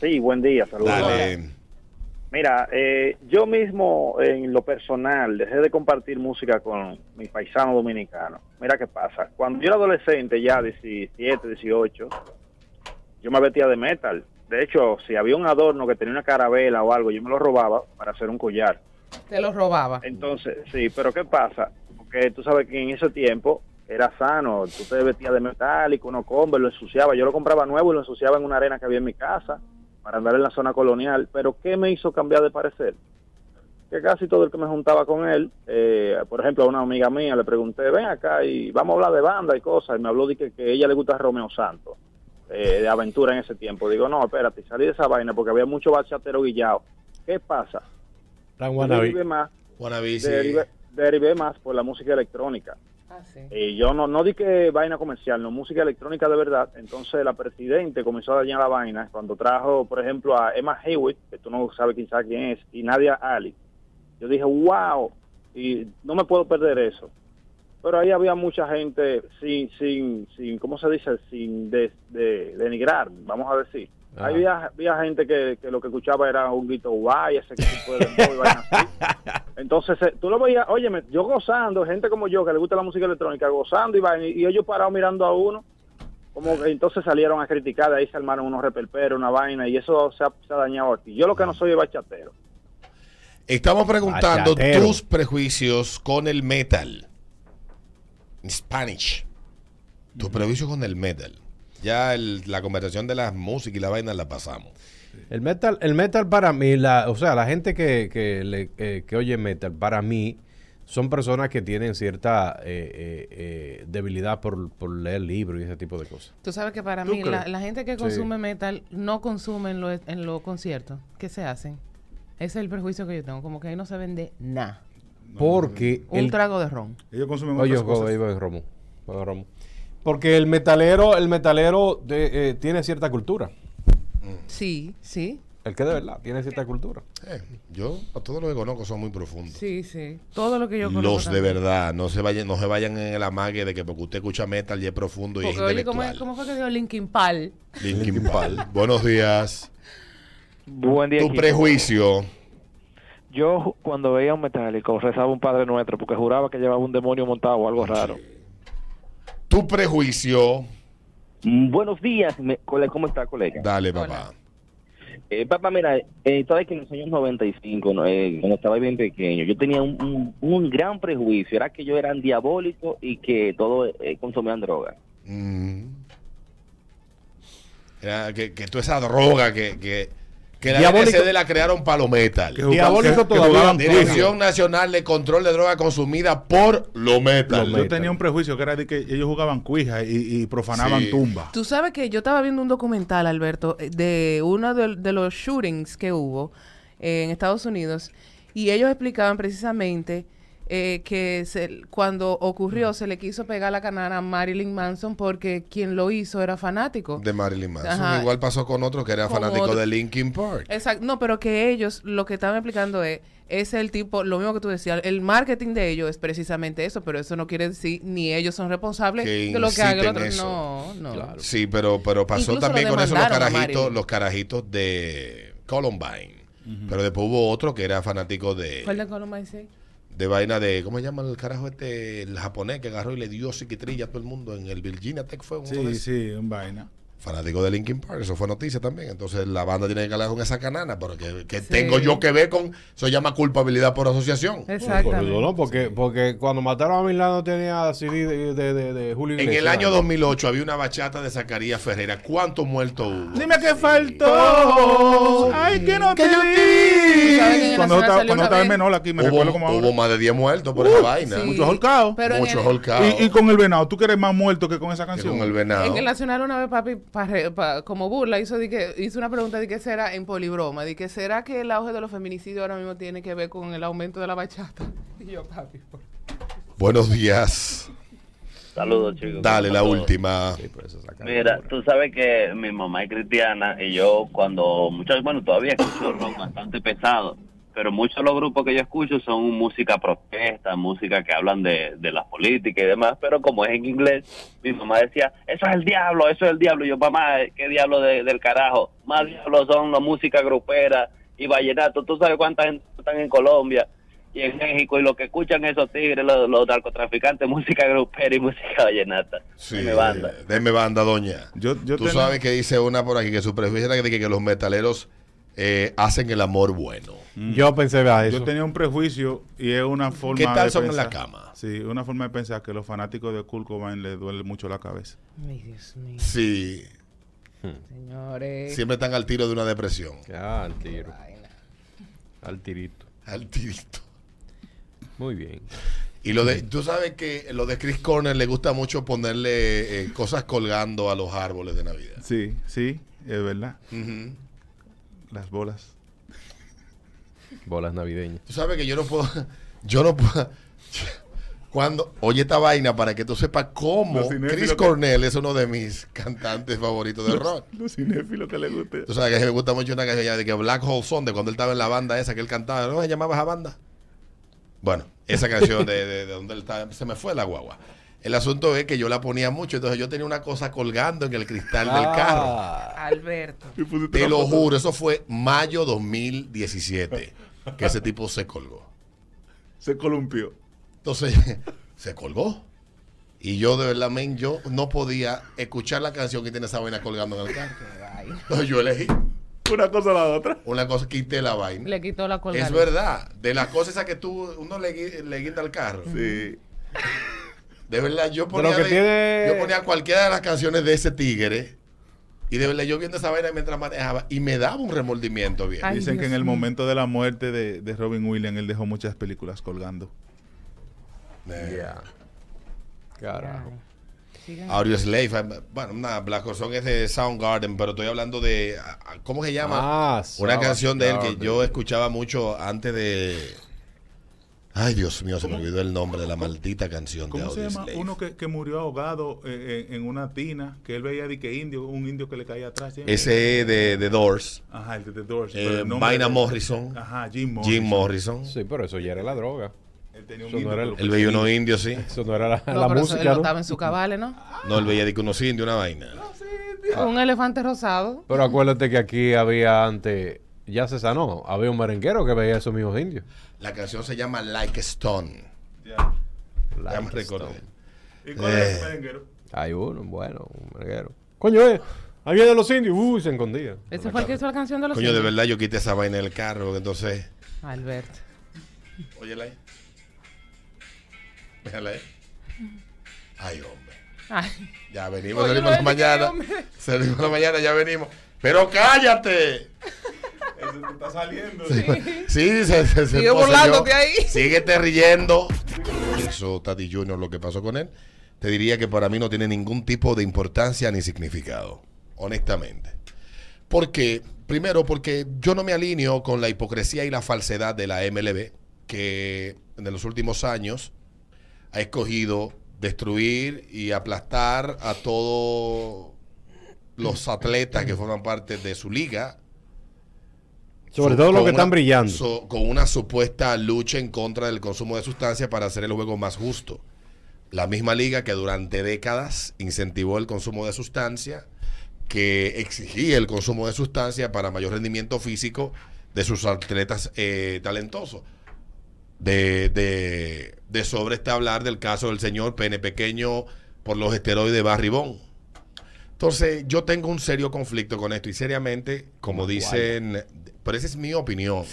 Sí, buen día, saludos. Dale. Mira, eh, yo mismo en lo personal dejé de compartir música con mis paisanos dominicanos. Mira qué pasa. Cuando yo era adolescente, ya 17, 18, yo me vestía de metal. De hecho, si había un adorno que tenía una carabela o algo, yo me lo robaba para hacer un collar. Te lo robaba. Entonces, sí, pero ¿qué pasa? Porque tú sabes que en ese tiempo era sano. Tú te vestías de metálico, uno combo, lo ensuciaba. Yo lo compraba nuevo y lo ensuciaba en una arena que había en mi casa para andar en la zona colonial. Pero ¿qué me hizo cambiar de parecer? Que casi todo el que me juntaba con él, eh, por ejemplo, a una amiga mía le pregunté, ven acá y vamos a hablar de banda y cosas. Y me habló de que, que ella le gusta Romeo Santos, eh, de aventura en ese tiempo. Digo, no, espérate, salí de esa vaina porque había mucho bachatero guillado. ¿Qué pasa? Derivé más, derivé, derivé más por la música electrónica. Y yo no, no di que vaina comercial, no, música electrónica de verdad. Entonces la presidente comenzó a dañar la vaina cuando trajo, por ejemplo, a Emma Hewitt, que tú no sabes quizás quién es, y Nadia Ali. Yo dije, wow, y no me puedo perder eso. Pero ahí había mucha gente sin, sin, sin ¿cómo se dice? Sin de, de- denigrar, vamos a decir. Ah. Ahí había, había gente que, que lo que escuchaba era un grito guay, ese tipo de dembow y vaina así. Entonces, eh, tú lo veías, óyeme, yo gozando, gente como yo que le gusta la música electrónica, gozando y, vaina, y ellos parados mirando a uno, como que entonces salieron a criticar, de ahí se armaron unos repelperos, una vaina, y eso se ha, se ha dañado aquí. Yo lo que no soy es bachatero. Estamos preguntando Bachatero. tus prejuicios con el metal. En Spanish. Tus prejuicios con el metal. Ya el- la conversación de la música y la vaina la pasamos. El metal, el metal para mí, la, o sea, la gente que, que, le- eh, que oye metal, para mí, son personas que tienen cierta eh, eh, eh, debilidad por, por leer libros y ese tipo de cosas. Tú sabes que para ¿Tú mí, la, gente que Sí. consume metal no consume en los en los conciertos. ¿Qué se hacen? Ese es el prejuicio que yo tengo. Como que ahí no se vende nada. Porque Un trago de ron. Ellos consumen Oye, otras cosas. oye, Romo, Romo. Porque el metalero, el metalero de- eh, tiene cierta cultura. Sí, sí. El que de verdad tiene cierta cultura. Eh, yo, a todos los que conozco son muy profundos. Sí, sí. Todo lo que yo conozco. Los de también. verdad, no se vayan, no se vayan en el amague de que porque usted escucha metal y es profundo y es Porque, oye, ¿cómo, es- intelectual. cómo fue que dijo Linkin Park? Linkin Park. Buenos días. Buen día. Tu equipo. prejuicio. Yo cuando veía un metálico rezaba un Padre Nuestro porque juraba que llevaba un demonio montado o algo raro. Tu prejuicio. Mm, Buenos días, ¿cómo está, colega? Dale, papá. Eh, papá, mira, eh, sabes que en los años 95, ¿no? Eh, cuando estaba bien pequeño, yo tenía un, un- un gran prejuicio, era que yo era diabólico y que todos eh, consumían droga. Mm. Era que, que toda esa droga que, que, que la Diabólico. La crearon para lo metal. Que jugaban- Diabólico todavía. Dirección Nacional de Control de Droga Consumida por lo metal. Yo tenía un prejuicio que era de que ellos jugaban cuija y, y profanaban Sí. tumbas. Tú sabes que yo estaba viendo un documental, Alberto, eh, de uno de, de los shootings que hubo eh, en Estados Unidos y ellos explicaban precisamente eh, que se- cuando ocurrió se le quiso pegar la canana a Marilyn Manson porque quien lo hizo era fanático. De Marilyn Manson. Ajá. Igual pasó con otro que era Con fanático otro. de Linkin Park. Exacto, no, pero que ellos lo que estaban explicando es, es el tipo, lo mismo que tú decías, el marketing de ellos es precisamente eso, pero eso no quiere decir ni ellos son responsables Que de lo que haga el otro. eso. No, no. Sí, pero, pero pasó Incluso también lo con eso los carajitos, los carajitos de Columbine. Pero después hubo otro que era fanático de, ¿Cuál de Columbine sí? De vaina de, ¿cómo se llama el carajo este? El japonés que agarró y le dio psiquitrilla a todo el mundo en el Virginia Tech fue uno de Sí, esos. sí, un vaina. Fanático de Linkin Park, eso fue noticia también. Entonces la banda tiene que hablar con esa canana, pero que, que Sí. tengo yo que ver con, eso se llama culpabilidad por asociación. Eso, ¿no? Porque, porque cuando mataron a Milano tenía CD de, de, de, de Julio En Iglesias. el año 2008 había una bachata de Zacarías Ferreira. ¿Cuántos muertos hubo? Dime qué faltó. Ay, que no te. Cuando yo estaba, cuando estaba en menor aquí, me hubo, recuerdo como ahora. hubo más de 10 muertos por esa vaina. sí. Muchos holcados. Muchos el- holcados. Y, y con el venado, tú que eres más muerto que con esa canción. con el venado. En el Nacional una vez, papi, pa re- pa- como burla, hizo, de que, hizo una pregunta de qué será en polibroma, de que será que el auge de los feminicidios ahora mismo tiene que ver con el aumento de la bachata. Y yo, papi, por- Buenos días. Saludos, chicos. Dale la ¿Cómo están última. Mira, tú sabes que mi mamá es cristiana y yo cuando muchos, bueno, todavía escucho rock bastante pesado, pero muchos de los grupos que yo escucho son música protesta, música que hablan de, de la política y demás, pero como es en inglés, mi mamá decía, eso es el diablo, eso es el diablo. Y yo, mamá, ¿qué diablo de- del carajo? Más diablo son la música grupera y vallenato. Tú sabes cuánta gente están en Colombia y en México y lo que escuchan esos tigres, los, los narcotraficantes, música grupera y música vallenata. Sí, Dime banda. Deme banda, doña. Yo, yo Tú sabes que dice una por aquí que su prejuicio era que, que los metaleros eh, hacen el amor bueno. Yo pensé, vea eso. Yo tenía un prejuicio y es una forma ¿Qué tal de son en la cama? Sí, una forma de pensar que a los fanáticos de Kurt Cobain les duele mucho la cabeza. Ay, Dios mío. Sí. Señores. Siempre están al tiro de una depresión. Ah, al tiro. Al tirito. Al tirito. Muy bien. Y lo de, tú sabes que lo de Chris Corner le gusta mucho ponerle eh, cosas colgando a los árboles de Navidad. Sí, sí, es verdad. Ujú. Las bolas. Bolas navideñas. Tú sabes que yo no puedo, yo no puedo. Cuando, oye esta vaina para que tú sepas cómo Chris que- Cornell es uno de mis cantantes favoritos de rock. Los cinéfilos que le guste. Tú sabes que me gusta mucho una canción de que Black Hole Sun, de cuando él estaba en la banda esa que él cantaba. ¿No se llamaba esa banda? Bueno, esa canción de, de- de donde él estaba, se me fue la guagua. El asunto es que yo la ponía mucho, entonces yo tenía una cosa colgando en el cristal del Ah. carro. Alberto. Te lo juro, eso fue mayo 2017 que ese tipo se colgó. Se columpió. Entonces, se colgó. Y yo, de verdad, men, yo no podía escuchar la canción que tiene esa vaina colgando en el carro. Entonces yo elegí Una cosa a la otra. una cosa, quité la vaina. Le quitó la colgada. Es verdad, de las cosas esas que tú, uno le, le guinda al carro. Sí. De verdad, yo ponía, lo que de- tiene- yo ponía cualquiera de las canciones de ese tigre. Y de verdad, yo viendo esa vaina mientras manejaba. Y me daba un remordimiento bien. Ay, Dicen que en el momento de la muerte de, de Robin Williams, él dejó muchas películas colgando. Ya. Carajo. Audio Slave, eh, bueno, una Black Song es de Soundgarden, pero estoy hablando de, ah, ah, ¿cómo se llama? Ah, Una canción de él que yo escuchaba mucho antes de... Ay, Dios mío, se me olvidó el nombre de la maldita canción de ¿Cómo se Audio llama? Slave. Uno que, que murió ahogado eh, en, en una tina, que él veía de que indio, un indio que le caía atrás. Ese es de The Doors. Ajá, el de The Doors. Eh, Vaina de- Morrison. Ajá, Jim Morrison. Jim Morrison. Sí, pero eso ya era la droga. Él tenía un Eso no indio el- veía unos indios, sí. Eso no era la, No, la pero eso él música, no estaba en su cabales, ¿no? No, él veía de que unos indios, una vaina. Un elefante rosado. Pero acuérdate que aquí había antes, ya se sanó, había un merenguero que veía esos mismos indios. La canción se llama Like Stone. Ya. Ya me Like recordé. Stone. ¿Y cuál es Eh. el merenguero? Hay uno, bueno, un merenguero. Coño, eh, ahí vienen los indios, uy, se escondía. Ese fue el que hizo la canción de los Coño, de indios. verdad yo quité esa vaina del carro, porque entonces... Alberto. Óyela ahí. Déjala ahí. Ay, hombre. Ay. Ya venimos, Oye, salimos la de mañana. Salimos la mañana, ya venimos. ¡Pero cállate! Te está saliendo. Sí, se, se, se Sigue burlándote ahí. Síguete riendo. Eso, Tati Junior, lo que pasó con él, te diría que para mí no tiene ningún tipo de importancia ni significado. Honestamente. Porque, primero, porque yo no me alineo con la hipocresía y la falsedad de la MLB, que en los últimos años ha escogido destruir y aplastar a todos los atletas que forman parte de su liga, Sobre todo los que están brillando. con una supuesta lucha en contra del consumo de sustancias para hacer el juego más justo. La misma liga que durante décadas incentivó el consumo de sustancias, que exigía el consumo de sustancias para mayor rendimiento físico de sus atletas eh, talentosos. De, de, de sobre este hablar del caso del señor pene pequeño por los esteroides de Barry Bond. Entonces, yo tengo un serio conflicto con esto y seriamente, como dicen, pero esa es mi opinión.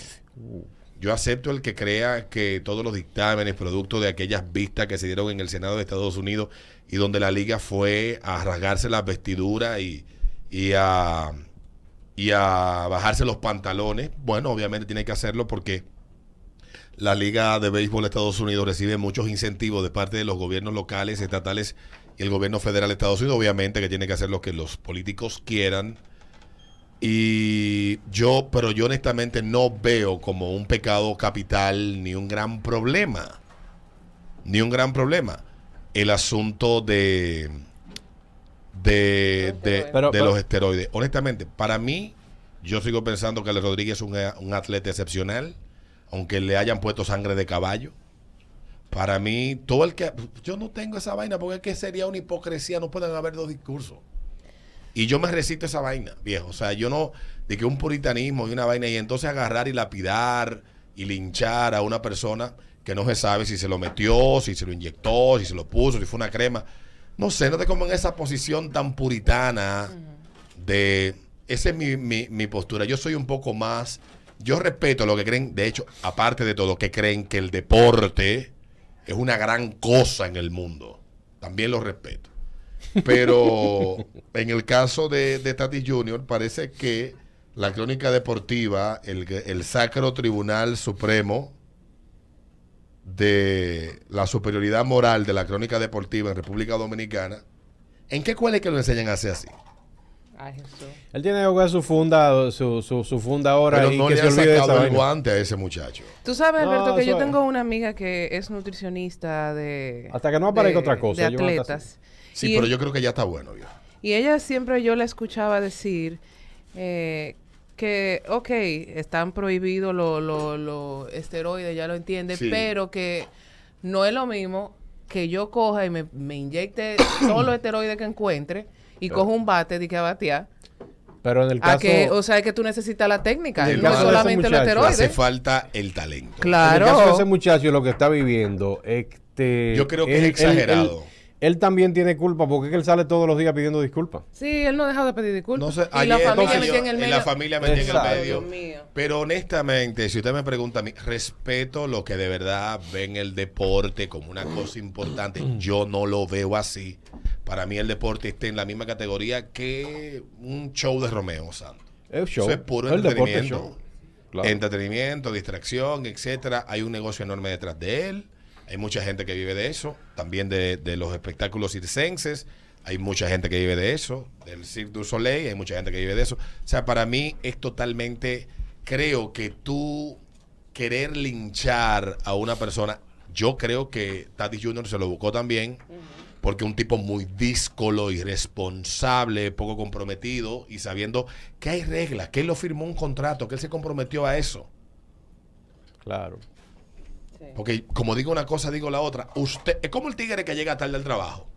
Yo acepto el que crea que todos los dictámenes, producto de aquellas vistas que se dieron en el Senado de Estados Unidos y donde la liga fue a rasgarse las vestiduras y, y a, y a bajarse los pantalones, bueno, obviamente tiene que hacerlo porque la Liga de Béisbol de Estados Unidos recibe muchos incentivos de parte de los gobiernos locales, estatales y el gobierno federal de Estados Unidos. Obviamente que tiene que hacer lo que los políticos quieran. Y yo, pero yo honestamente no veo como un pecado capital ni un gran problema. Ni un gran problema. El asunto de de, de, Pero- de pero- los esteroides. Honestamente, para mí, yo sigo pensando que Ale Rodríguez es un, un atleta excepcional, aunque le hayan puesto sangre de caballo. Para mí, todo el que... Yo no tengo esa vaina porque es que sería una hipocresía, no pueden haber dos discursos. Y yo me recito esa vaina, viejo. O sea, yo no, de que un puritanismo y una vaina, y entonces agarrar y lapidar y linchar a una persona que no se sabe si se lo metió, si se lo inyectó, si se lo puso, si fue una crema. No sé, no te como en esa posición tan puritana de... Esa es mi, mi, mi postura. Yo soy un poco más... Yo respeto lo que creen, de hecho, aparte de todo, que creen que el deporte es una gran cosa en el mundo. También lo respeto. Pero en el caso de, de Tati Junior, parece que la crónica deportiva, el, el Sacro Tribunal Supremo de la superioridad moral de la crónica deportiva en República Dominicana, ¿en qué cuál es que lo enseñan a hacer así? Ay, Jesús. Él tiene que jugar su funda, su, su, su funda ahora Pero y no que le se han olvide sacado el vaina. guante a ese muchacho. Tú sabes, No, Alberto, que yo tengo una amiga que es nutricionista de. Hasta que no aparezca de- otra cosa, De atletas. Sí, Y pero yo creo que ya está bueno. Y ella siempre yo la escuchaba decir eh, que, ok, están prohibidos los lo, lo esteroides, ya lo entiende, Sí. pero que no es lo mismo que yo coja y me, me inyecte todos los esteroides que encuentre y coja un bate de que a batear. Pero en el caso... que, o sea, es que tú necesitas la técnica, el no es caso de ese solamente los muchacho, esteroides. Hace falta el talento. Claro. En el caso de ese muchacho, lo que está viviendo, este, Yo creo que es exagerado. Él, él también tiene culpa porque es que él sale todos los días pidiendo disculpas. Sí, él no ha dejado de pedir disculpas. No sé, y la familia entonces, metida en el y medio. la familia metida en el medio. Dios mío. Pero honestamente, si usted me pregunta a mí, respeto lo que de verdad ven el deporte como una cosa importante. Yo no lo veo así. Para mí el deporte está en la misma categoría que un show de Romeo Santos. Es show. Eso es puro El entretenimiento. show. Claro. Entretenimiento, distracción, etcétera. Hay un negocio enorme detrás de él. Hay mucha gente que vive de eso. También de, de los espectáculos circenses. Hay mucha gente que vive de eso. Del Cirque du Soleil. Hay mucha gente que vive de eso. O sea, para mí es totalmente. Creo que tú querer linchar a una persona. Yo creo que Tati Junior se lo buscó también. Porque un tipo muy díscolo, irresponsable, poco comprometido y sabiendo que hay reglas, que él lo firmó un contrato, que él se comprometió a eso. Claro. Porque como digo una cosa, digo la otra. Usted es como el tigre que llega tarde al trabajo.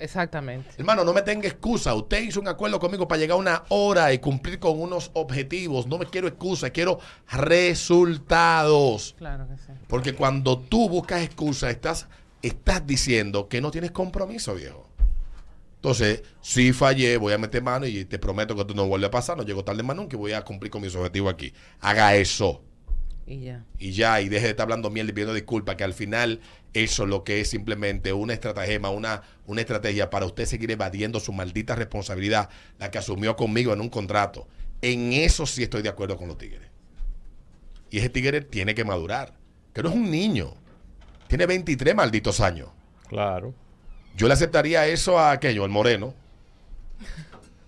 Exactamente. Hermano, no me tenga excusa. Usted hizo un acuerdo conmigo para llegar una hora y cumplir con unos objetivos. No me quiero excusa, quiero resultados. Claro que sí. Porque cuando tú buscas excusa, estás, estás diciendo que no tienes compromiso, viejo. Entonces, si fallé, voy a meter mano y te prometo que esto no vuelve a pasar. No llego tarde más nunca y voy a cumplir con mis objetivos aquí. Haga eso. Y ya. Y ya, y deje de estar hablando mierda y pidiendo disculpas, que al final eso lo que es simplemente una estratagema, una, una estrategia para usted seguir evadiendo su maldita responsabilidad, la que asumió conmigo en un contrato. En eso sí estoy de acuerdo con los tigres. Y ese tigre tiene que madurar. Que no es un niño. Tiene 23 malditos años. Claro. Yo le aceptaría eso a aquello, el moreno,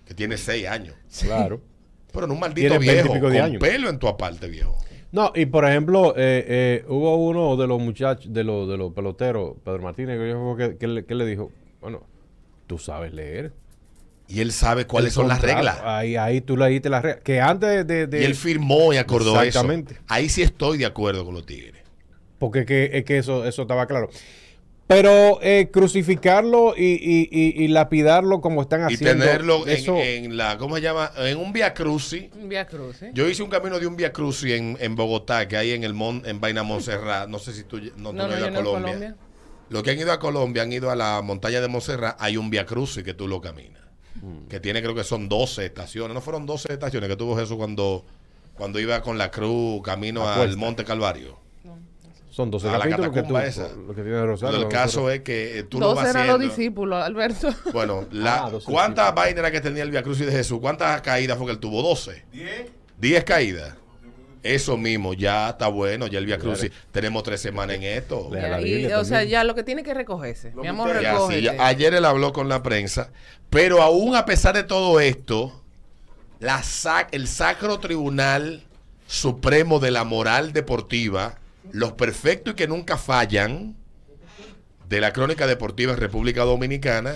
que tiene 6 años. Claro. Pero no un maldito Tiene 20 y viejo, con años. pelo en tu aparte, viejo. No, y por ejemplo, eh, eh, hubo uno de los muchachos, de los, de los peloteros, Pedro Martínez, que, que, le, que le dijo, bueno, tú sabes leer. Y él sabe cuáles son las reglas. Ahí, ahí tú leíste las reglas. Que antes de... de- Y él firmó y acordó eso. Exactamente. Ahí sí estoy de acuerdo con los tigres. Porque es que, es que eso, eso estaba claro. Pero eh, crucificarlo y, y- y- y lapidarlo como están Y haciendo... tenerlo en, eso, en la, ¿cómo se llama? En un Via Crucis. Un Via Cruz, ¿eh? Yo hice un camino de un Via Crucis en, en Bogotá, que hay en el mon, en Vaina Montserrat. No sé si tú, no, tú No, no no, has ido a Colombia. Colombia. Los que han ido a Colombia han ido a la montaña de Montserrat. Hay un Via Crucis que tú lo caminas. Mm. Que tiene, creo que son 12 estaciones. No fueron 12 estaciones que tuvo Jesús cuando, cuando iba con la cruz camino Apuesta. al Monte Calvario. Son 12 a la capítulos que tú... catacumba esa. Lo que tiene Rosario. Pero el caso es que eh, tú lo Dos vas eran los discípulos, Alberto. Bueno, la, Ah, ¿cuántas vainas era que tenía el Via Crucis de Jesús? ¿Cuántas caídas fue que él tuvo? 12. 10. 10 caídas. Eso mismo, ya está bueno, ya el Via Crucis. Tenemos tres semanas en esto. Ya, y, o sea, ya lo que tiene que recogerse. Mi amor, Ya, sí. Ayer él habló con la prensa, pero aún a pesar de todo esto, la sac- el Sacro Tribunal Supremo de la Moral Deportiva, los perfectos y que nunca fallan de la crónica deportiva en República Dominicana,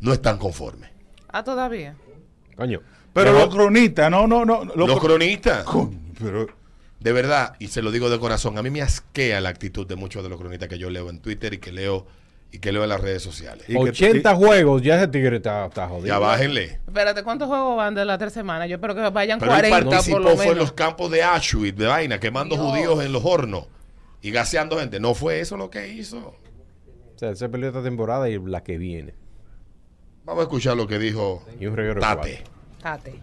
no están conformes. Ah, todavía. Coño. Pero los cronistas, no, no, no. Los, cro- cronistas. Coño, pero De verdad, y se lo digo de corazón, a mí me asquea la actitud de muchos de los cronistas que yo leo en Twitter y que leo y que leo en las redes sociales. 80 juegos, ya ese tigre está, está jodido. Ya bájenle. Espérate, ¿cuántos juegos van de las tres semanas? Yo espero que vayan Pero él 40 por participó lo fue en los campos de Auschwitz, de vaina, quemando Dios. judíos en los hornos y gaseando gente. No fue eso lo que hizo. O sea, él se perdió esta temporada y la que viene. Vamos a escuchar lo que dijo Y un Tate. Tate.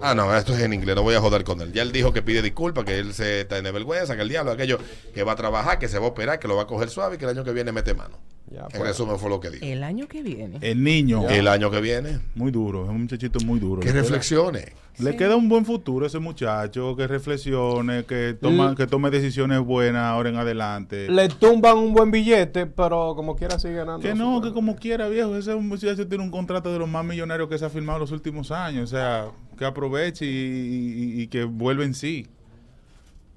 Ah, no, esto es en inglés, no voy a joder con él. Ya él dijo que pide disculpas, que él se tiene vergüenza, que el diablo, aquello, que va a trabajar, que se va a operar, que lo va a coger suave y que el año que viene mete mano. en pues. resumen fue lo que dijo. El año que viene. El niño. El año que viene. Muy duro, es un muchachito muy duro. Que reflexione. Le queda un buen futuro a ese muchacho, que reflexione, que, toma, que tome decisiones buenas ahora en adelante. Le tumban un buen billete, pero como quiera sigue ganando. Que no, que como quiera, viejo. Ese muchacho tiene un contrato de los más millonarios que se ha firmado en los últimos años. O sea, que aproveche y, y- y que vuelva en sí.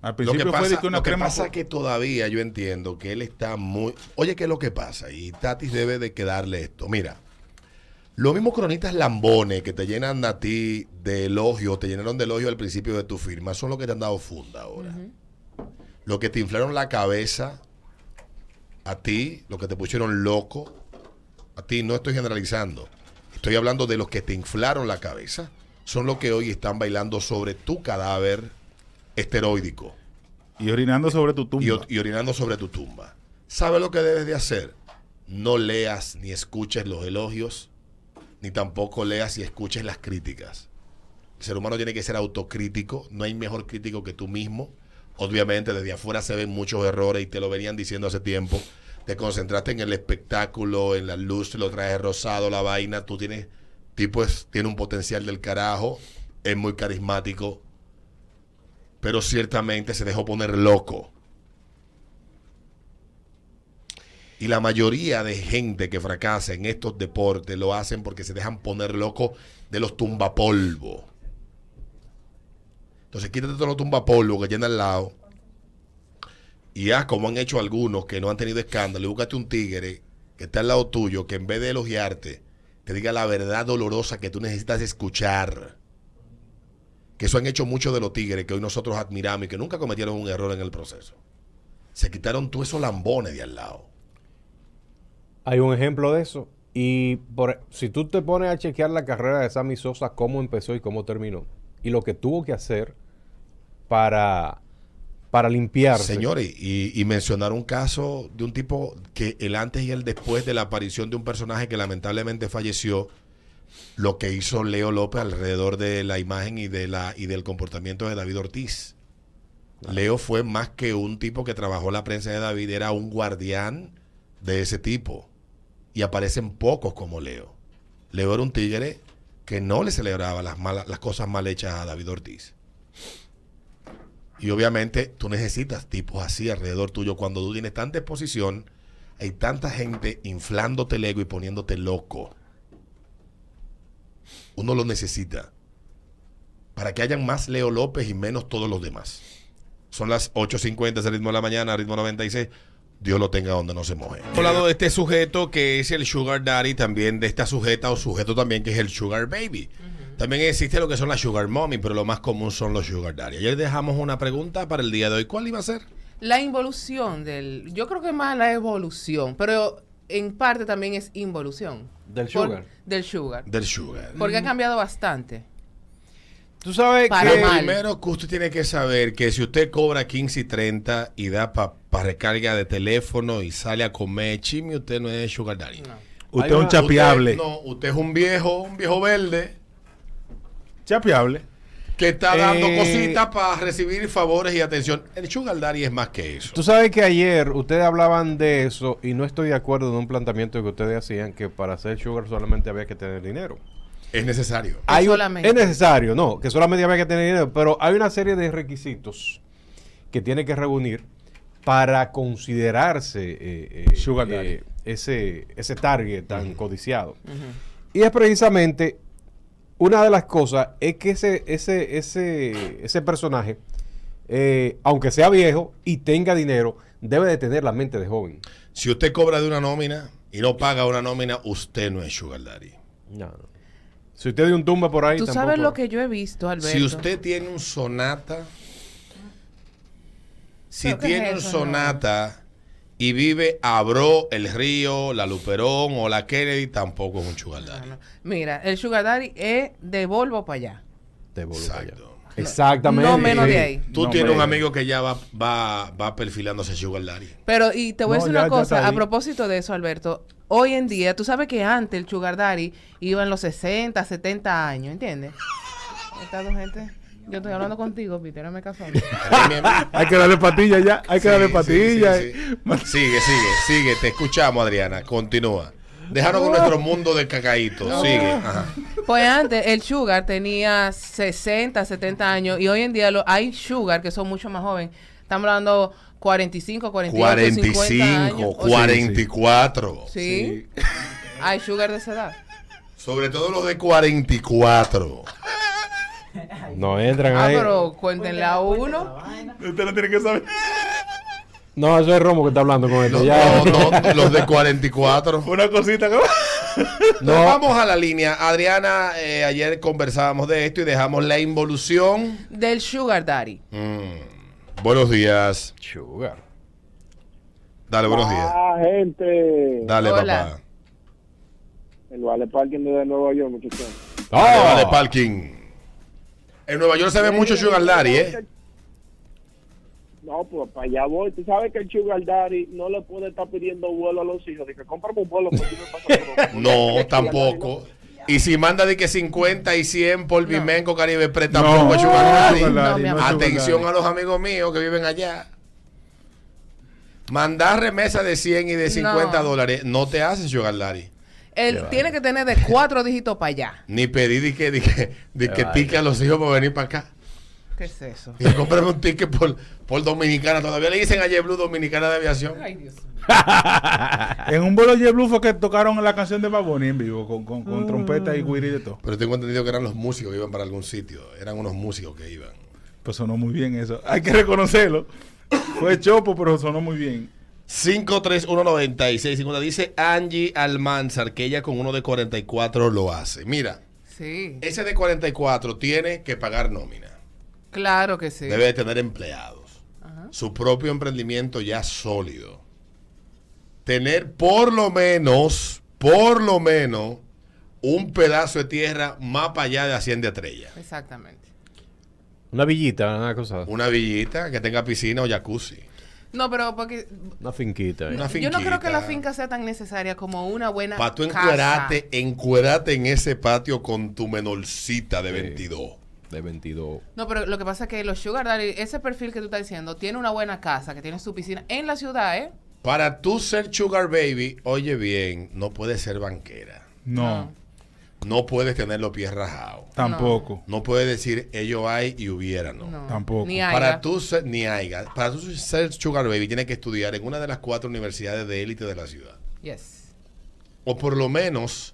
Al Lo que principio fue de pasa, que una lo que crema. pasa es que todavía yo entiendo que él está muy... Oye, ¿qué es lo que pasa? Y Tatis debe de quedarle esto. Mira, los mismos cronistas lambones que te llenan a ti de elogio, te llenaron de elogio al principio de tu firma, son los que te han dado funda ahora. Los que te inflaron la cabeza, a ti, los que te pusieron loco, a ti no estoy generalizando, estoy hablando de los que te inflaron la cabeza, son los que hoy están bailando sobre tu cadáver esteroídico. Y orinando sobre tu tumba. Y, orinando sobre tu tumba. ¿Sabes lo que debes de hacer? No leas ni escuches los elogios, ni tampoco leas y escuches las críticas. El ser humano tiene que ser autocrítico, no hay mejor crítico que tú mismo. Obviamente desde afuera se ven muchos errores y te lo venían diciendo hace tiempo. Te concentraste en el espectáculo, en la luz, lo traes rosado, la vaina. Tú tienes, tipo es, tiene un potencial del carajo, es muy carismático, pero ciertamente se dejó poner loco. Y la mayoría de gente que fracasa en estos deportes lo hacen porque se dejan poner loco de los tumbapolvo. Entonces quítate todos los tumbapolvo que llenan al lado. Y haz como han hecho algunos que no han tenido escándalo. Y búscate un tigre que está al lado tuyo, que en vez de elogiarte, te diga la verdad dolorosa que tú necesitas escuchar. Que eso han hecho muchos de los tigres que hoy nosotros admiramos y que nunca cometieron un error en el proceso. Se quitaron todos esos lambones de al lado. Hay un ejemplo de eso. Y por, si tú te pones a chequear la carrera de Sammy Sosa, cómo empezó y cómo terminó, y lo que tuvo que hacer para, para limpiarse. Señores, y, y mencionar un caso de un tipo que el antes y el después de la aparición de un personaje que lamentablemente falleció, lo que hizo Leo López alrededor de la imagen y, de la, y del comportamiento de David Ortiz. Leo fue más que un tipo que trabajó la prensa de David, era un guardián de ese tipo. Y aparecen pocos como Leo. Leo era un tigre que no le celebraba las, malas, las cosas mal hechas a David Ortiz. Y obviamente tú necesitas tipos así alrededor tuyo. Cuando tú tienes tanta exposición, hay tanta gente inflándote el ego y poniéndote loco. Uno lo necesita. Para que hayan más Leo López y menos todos los demás. Son las 8.50 es el ritmo de la mañana, ritmo 96. Dios lo tenga donde no se moje. Hablando de este sujeto que es el Sugar Daddy, también de esta sujeta o sujeto también que es el Sugar Baby. También existe lo que son las Sugar Mommy, pero lo más común son los Sugar Daddy. Ayer dejamos una pregunta para el día de hoy. ¿Cuál iba a ser? La involución del. Yo creo que más la evolución, pero en parte también es involución. Del Por- sugar. del sugar. Del Sugar. Porque ha cambiado bastante. Tú sabes Para Lo mal. primero que usted tiene que saber que si usted cobra 15 y 30 y da para recarga de teléfono y sale a comer chimi, usted no es sugar daddy. Usted es un chapeable. usted- no, usted es un viejo, un viejo verde Chapeable. que está dando Eh, cositas para recibir favores y atención. El sugar daddy es más que eso. Tú sabes que ayer ustedes hablaban de eso y no estoy de acuerdo en un planteamiento que ustedes hacían que para hacer sugar solamente había que tener dinero. Es necesario. Hay solamente. es necesario, no, que solamente había que tener dinero, pero hay una serie de requisitos que tiene que reunir para considerarse eh, eh, Sugar daddy. eh, ese, ese target tan codiciado. Y es precisamente una de las cosas es que ese, ese, ese, ese personaje, eh, aunque sea viejo y tenga dinero, debe de tener la mente de joven. Si usted cobra de una nómina y no paga una nómina, usted no es sugar daddy. No, no. Si usted dio un tumba por ahí, Tú tampoco- sabes lo que yo he visto, Alberto. Si usted tiene un sonata, si ¿Pero qué es tiene un sonata y vive Abro, El Río, La Luperón o La Kennedy, tampoco es un sugar daddy. Mira, el sugar daddy es de Volvo para allá. De Volvo para allá. Exactamente. No menos de ahí. Tú No, tienes un amigo que ya va, va, va perfilándose sugar daddy. Pero, y te voy a decir ya- una cosa, a propósito de eso, Alberto. Hoy en día, tú sabes que antes el Sugar Daddy iba en los 60, 70 años, ¿entiendes? Esta gente. Yo estoy hablando contigo, Peter, no me caso. Hay que darle patilla ya, hay que darle Sí, patilla. sí, sí, sí. Sigue, sigue, sigue. Te escuchamos, Adriana. Continúa. Déjanos con nuestro mundo de cacaíto. No. Sigue. Ajá. Pues antes el Sugar tenía 60, 70 años y hoy en día lo, hay Sugar que son mucho más jóvenes. Estamos hablando 45, 48, 50 años. 45, O sea, 44. Sí. Hay Sugar de esa edad. Sobre todo los de 44. No entran Ah, ahí. pero cuéntenle a uno. Usted lo tiene que saber. No, eso es Romo que está hablando con esto. No, ya. no, no, los de 44. Una cosita que No. Vamos a la línea. Adriana, eh, ayer conversábamos de esto y dejamos la involución. Del Sugar Daddy. Mm. Buenos días. Sugar. Dale, buenos días. Ah, gente. Dale, Hola. papá. El Vale Parking de Nueva York, muchachos. Dale, dale, parking. En Nueva York se ve mucho Sugar Daddy, ¿eh? No, pues para allá voy. Tú sabes que el Sugar Daddy no le puede estar pidiendo vuelo a los hijos. Dice, cómprame un vuelo. porque yo me paso No, tampoco. Y si manda de que 50 y 100 por Vimenco Caribe Pre, No, tampoco es Sugar Daddy. Atención a los amigos míos que viven allá. Mandar remesa de 100 y de 50 No. dólares no te hace Sugar Daddy. Él tiene que tener de cuatro dígitos para allá. Ni pedir de que, de que, de que vaya. tique a los hijos para venir para acá. ¿Qué es eso? Y cómprame un ticket por, por Dominicana. Todavía le dicen a JetBlue Dominicana de Aviación. Ay, Dios. En un vuelo Blue fue que tocaron la canción de Baboni en vivo con, con, con trompeta y guiri y de todo. Pero tengo entendido que eran los músicos que iban para algún sitio. Eran unos músicos que iban. Pues sonó muy bien eso. Hay que reconocerlo. Fue chopo, pero sonó muy bien. 5319650 dice Angie Almanzar que ella con uno de 44 lo hace. Mira, Sí, ese de 44 tiene que pagar nómina. claro que sí. Debe de tener empleados. Ajá. Su propio emprendimiento ya sólido. Tener por lo menos, por lo menos, un pedazo de tierra más para allá de Hacienda Estrella. Exactamente. Una villita, una cosa. Una villita que tenga piscina o jacuzzi. No, pero porque Una finquita. Una yo no creo que la finca sea tan necesaria como una buena Para tú casa. encuerarte, encuerate en ese patio con tu menorcita de Sí. 22. De 22. No, pero lo que pasa es que los sugar daddy, ese perfil que tú estás diciendo, tiene una buena casa, que tiene su piscina en la ciudad, ¿eh? Para tú ser sugar baby, oye bien, no puedes ser banquera. No, No puedes tener los pies rajados. tampoco. No puedes decir ello hay y hubiera, no. No. Tampoco. Ni haya. Para tú ser, ni haya. Para tú ser sugar baby, tienes que estudiar en una de las cuatro universidades de élite de la ciudad. Yes. O por lo menos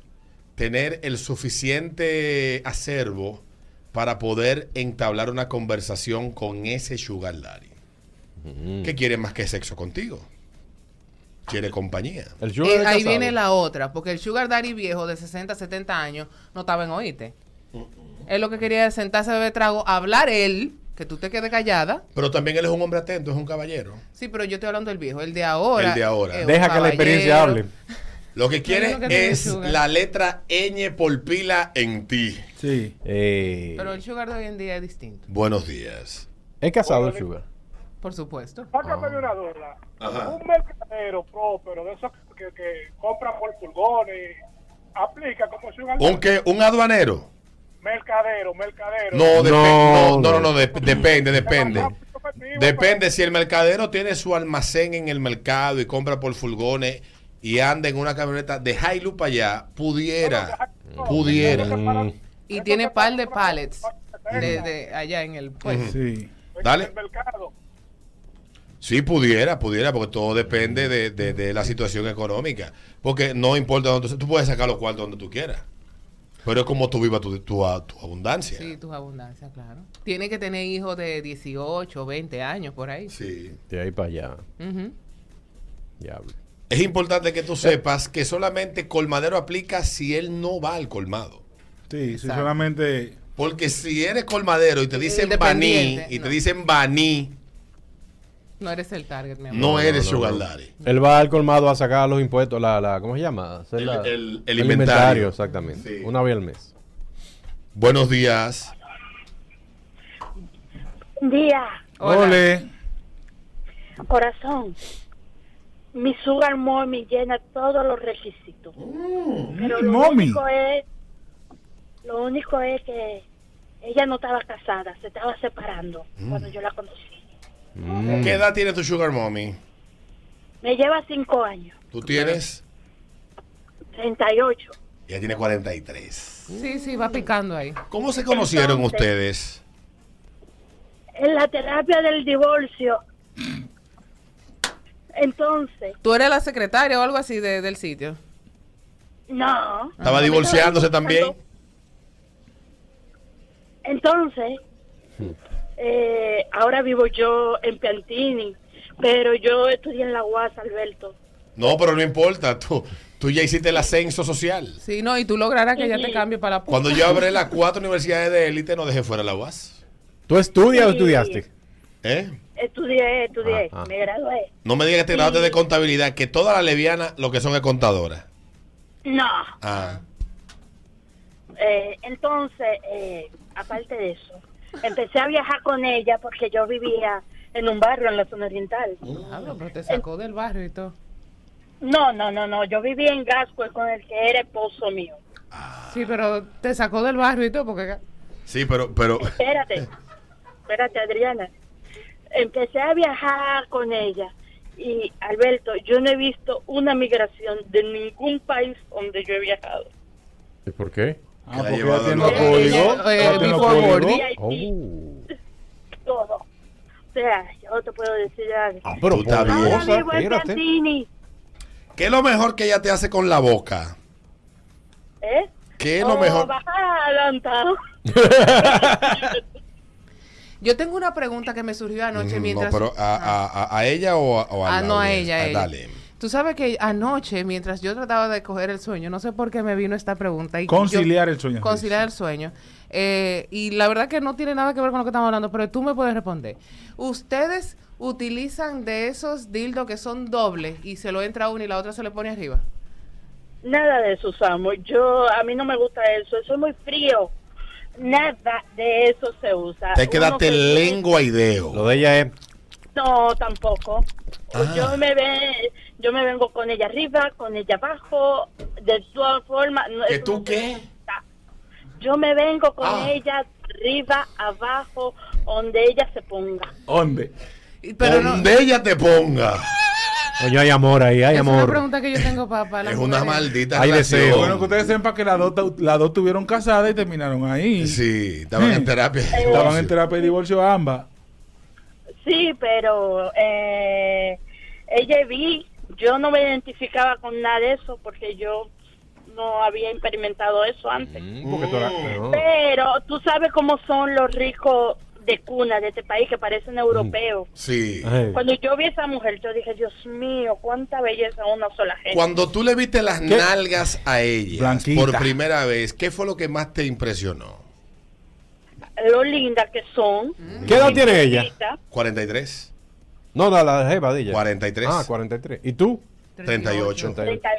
tener el suficiente acervo para poder entablar una conversación con ese sugar daddy. Mm. ¿Qué quiere más que sexo contigo? Quiere compañía. El Eh, sugar es ahí casado. viene la otra, porque el sugar daddy viejo de 60, 70 años no estaba en oíste. Él lo que quería es sentarse a beber trago, hablar él, que tú te quedes callada. Pero también él es un hombre atento, es un caballero. Sí, pero yo estoy hablando del viejo, el de ahora. El de ahora. Deja que la experiencia hable. Lo que quiere Lo que tiene es la letra ñ por pila en ti. Sí. Eh, Pero el sugar de hoy en día es distinto, Buenos días. es casado el sugar. Por supuesto. Sácame de una duda. Ajá. Un mercadero próspero de esos que, que compra por furgones, aplica como si un ¿Un qué? ¿Un aduanero? mercadero, mercadero. No, depe- No, no, no, no, no. no, dep- depende, depende. Depende si el mercadero tiene su almacén en el mercado y compra por furgones y anda en una camioneta de Hilux para allá, pudiera, pudiera. Mm, Y tiene par de pallets de, de allá en el puesto. Sí. Dale. Sí, pudiera, pudiera, porque todo depende de, de- de la situación económica. Porque no importa dónde tú, puedes sacar los cuartos donde tú quieras. Pero es como tú vivas tu, tu, tu abundancia. Sí, tus abundancias, claro. Tiene que tener hijos de 18, 20 años por ahí. Sí. de ahí para allá. Diablo. Es importante que tú sepas que solamente colmadero aplica si él no va al colmado. Sí, sí, Exacto. solamente. Porque si eres colmadero y te dicen baní, y te dicen baní, No eres el target, mi amor. No eres no, no. sugar daddy. Él va al colmado a sacar los impuestos, la, la ¿cómo se llama? Hacer El- la- el- el inventario. exactamente. Sí. Una vez al mes. Buenos días. Día, Ole. corazón. Mi sugar mommy llena todos los requisitos. Pero lo mommy. único es, lo único es que ella no estaba casada, se estaba separando cuando yo la conocí. Mm. ¿Qué edad tiene tu sugar mommy? Me lleva cinco años, Tú tienes. 38. Ella tiene 43. Sí, sí, va picando ahí. ¿Cómo se conocieron Entonces- ustedes? En la terapia del divorcio. Entonces, ¿Tú eres la secretaria o algo así de- del sitio? no. ¿Estaba divorciándose también? Entonces, eh, ahora vivo yo en Piantini, pero yo estudié en la UAS, Alberto. No, pero no importa. Tú, tú ya hiciste el ascenso social. Sí, no, y tú lograrás que ella te cambie para la Cuando yo abrí las cuatro universidades de élite, no dejé fuera la UAS. ¿Tú estudias o estudiaste? ¿Eh? Estudié, estudié, Ah, ah. me gradué. No me digas que te Sí. graduaste de contabilidad, que todas las levianas lo que son es contadoras. No, Ah. eh, entonces, eh, aparte de eso, empecé a viajar con ella porque yo vivía en un barrio en la zona oriental. Diablo, pero te sacó del barrio y todo. No, no, no, no, yo vivía en Gasco con el que era esposo mío. Sí, pero te sacó del barrio y todo porque... Sí, pero, pero. Espérate, espérate, Adriana. Empecé a viajar con ella y, Alberto, yo no he visto una migración de ningún país donde yo he viajado. ¿Y por qué? Ah, porque ella tiene los códigos. Eh, before boarding. VIP, todo. O sea, yo te puedo decir algo. Ah, pero Tú estás por bien. ¿Qué es lo mejor que ella te hace con la boca? ¿eh? ¿Qué es lo Oh, mejor? adelantado. Yo tengo una pregunta que me surgió anoche Mm, mientras... No, pero a, a- a- ella o a, o a Ah, la no a ella, a Ah, ella. Dale. Tú sabes que anoche, mientras yo trataba de coger el sueño, no sé por qué me vino esta pregunta. Y Conciliar yo- el sueño. Conciliar el sueño. Eh, y la verdad que no tiene nada que ver con lo que estamos hablando, pero tú me puedes responder. ¿Ustedes utilizan de esos dildos que son dobles y se lo entra uno y la otra se le pone arriba? Nada de eso usamos. Yo, a mí no me gusta eso. Eso es muy frío. Nada de eso se usa. Te darte que- lengua y dedo. Lo de ella es. No, tampoco. Ah. Yo me ve, yo me vengo con ella arriba, con ella abajo, de todas formas. no- ¿Que tú qué? Yo me vengo con Ah. ella arriba, abajo, donde ella se ponga. ¿Dónde? Pero no, Donde ella te ponga. Oye, hay amor ahí, hay es una amor. pregunta que yo tengo para, la Es una maldita Hay deseo. Bueno, que ustedes sepan que las dos, ta- las dos estuvieron casadas y terminaron ahí. Sí, estaban en terapia. Estaban en terapia de divorcio ambas. Sí, pero eh, ella vi, yo no me identificaba con nada de eso porque yo no había experimentado eso antes. Mm, porque tú eras- no. Pero tú sabes cómo son los ricos de cuna de este país que parecen europeos. Sí. Ay. Cuando yo vi a esa mujer, yo dije, Dios mío, cuánta belleza a una sola gente. Cuando tú le viste las ¿Qué? nalgas a ella Blanquita. por primera vez, ¿qué fue lo que más te impresionó? Lo linda que son. ¿Qué edad tiene ella? Limpiecita. 43, No, la, la jeva de ella. 43, Ah, 43. ¿Y tú? 38. 38. Treinta-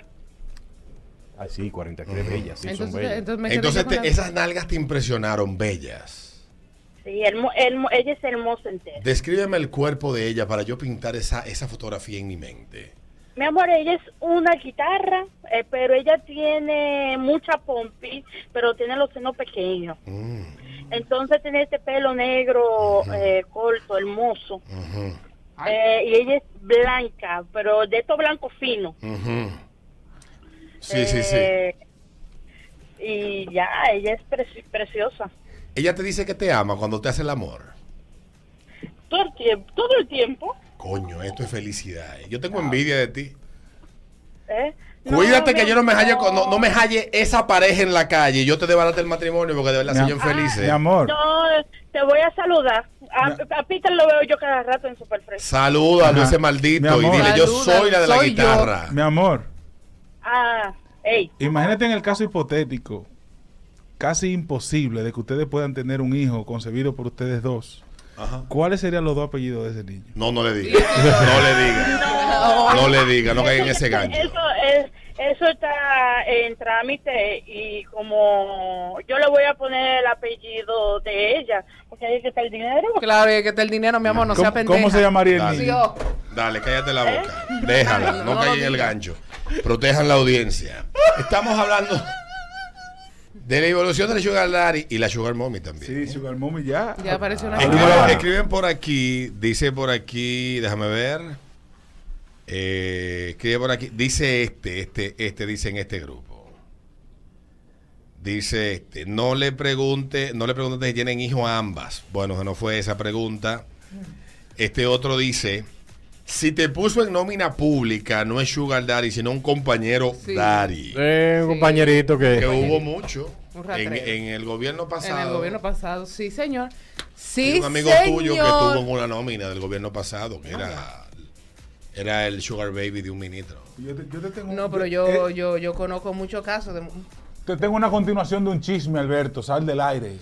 Ah, sí, 43 bellas, sí, son Entonces, bellas. entonces Entonces te- la- esas nalgas te impresionaron, bellas. Sí, hermo- hermo- ella es hermosa entera. Descríbeme el cuerpo de ella para yo pintar esa, esa fotografía en mi mente. Mi amor, ella es una guitarra, eh, pero ella tiene mucha pompi, pero tiene los senos pequeños. Mm, Entonces tiene este pelo negro eh, corto, hermoso. Eh, y ella es blanca, pero de estos blancos finos. ujú. Sí, sí, sí. Y ya, ella es preci- preciosa. Ella te dice que te ama cuando te hace el amor. Todo el tiempo. Todo el tiempo Coño, esto es felicidad. eh. Yo tengo envidia de ti. ¿eh? Cuídate No, que mi yo no me halle, amor. no, no me halle esa pareja en la calle y yo te debarate el matrimonio porque de verdad Mi soy infeliz. Mi eh. amor. No, te voy a saludar. A, a Peter lo veo yo cada rato en Superfresh. Salúdalo ese Mi maldito y amor. dile, yo soy la de la soy yo. guitarra. Mi amor. Ah, hey. Imagínate en el caso hipotético, casi imposible de que ustedes puedan tener un hijo concebido por ustedes dos. ¿Cuáles serían los dos apellidos de ese niño? No, no le diga. No le diga. No le diga, no caiga en ese gancho. Eso, es, eso está en trámite y como yo le voy a poner el apellido de ella, porque ahí que está el dinero. Claro, y que está el dinero, mi amor, no sea pendeja. ¿Cómo se llamaría el Dale. niño? Dale, cállate la ¿Eh? boca. Déjala, no, No caiga en el gancho. Protejan la audiencia. Estamos hablando de la evolución del Sugar Daddy y la Sugar Mommy también. Sí, Sugar Mommy ya. Ya apareció una Escriben, foto. escriben por aquí, dice por aquí, déjame ver. Eh, escribe por aquí, dice este, este, este dice en este grupo. Dice este, no le pregunte, no le pregunte si tienen hijos a ambas. Bueno, no fue esa pregunta. Este otro dice, si te puso en nómina pública, no es Sugar Daddy, sino un compañero Daddy. Eh, un compañerito que... Que hubo mucho Un en, en el gobierno pasado. En el gobierno pasado, sí, señor. Hay Sí, un amigo señor. tuyo que tuvo en una nómina del gobierno pasado, que era, era el sugar baby de un ministro. Yo te, yo te tengo, No, pero yo, yo, yo conozco muchos casos de... te tengo una continuación de un chisme, Alberto. Sal del aire.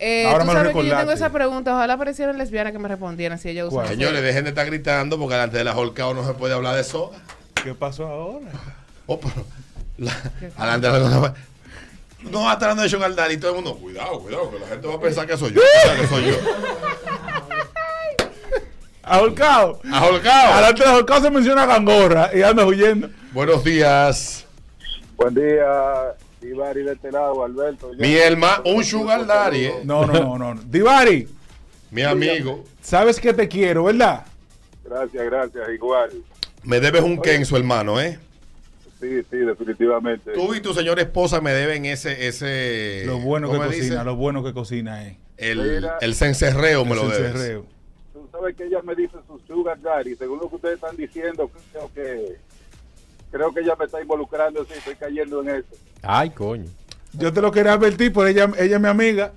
Eh, Ahora tú me lo sabes que yo tengo esa pregunta. Ojalá aparecieran lesbianas que me respondieran si ellas usan. Señores, dejen de estar gritando porque delante de la Holcao no se puede hablar de soga. ¿Qué pasó ahora? Oh, pero la- delante de la No va a estar hablando de sugar daddy y todo el mundo, cuidado, cuidado, que la gente va a pensar que soy yo. que soy yo. A Holcao. A Holcao. Adelante de Holcao se menciona Gangorra y anda huyendo. Buenos días. Buen día, Ibarri de este lado, Alberto. Mi hermano, un sugar daddy, eh. No, no, no, no. no. Divari. Mi amigo. Sabes que te quiero, ¿verdad? Gracias, gracias, igual. Me debes un Kenzo, hermano, ¿eh? Sí, sí, definitivamente. Tú y tu señora esposa me deben ese, ese. Lo bueno que ¿cómo cocina, dice? lo bueno que cocina es. El, Mira. el cencerreo me El lo debes. cencerreo. Tú sabes que ella me dice su sugar daddy. Según lo que ustedes están diciendo, creo que creo que ella me está involucrando. Sí, estoy cayendo en eso. Ay, coño. Yo te lo quería advertir, por ella, ella es mi amiga.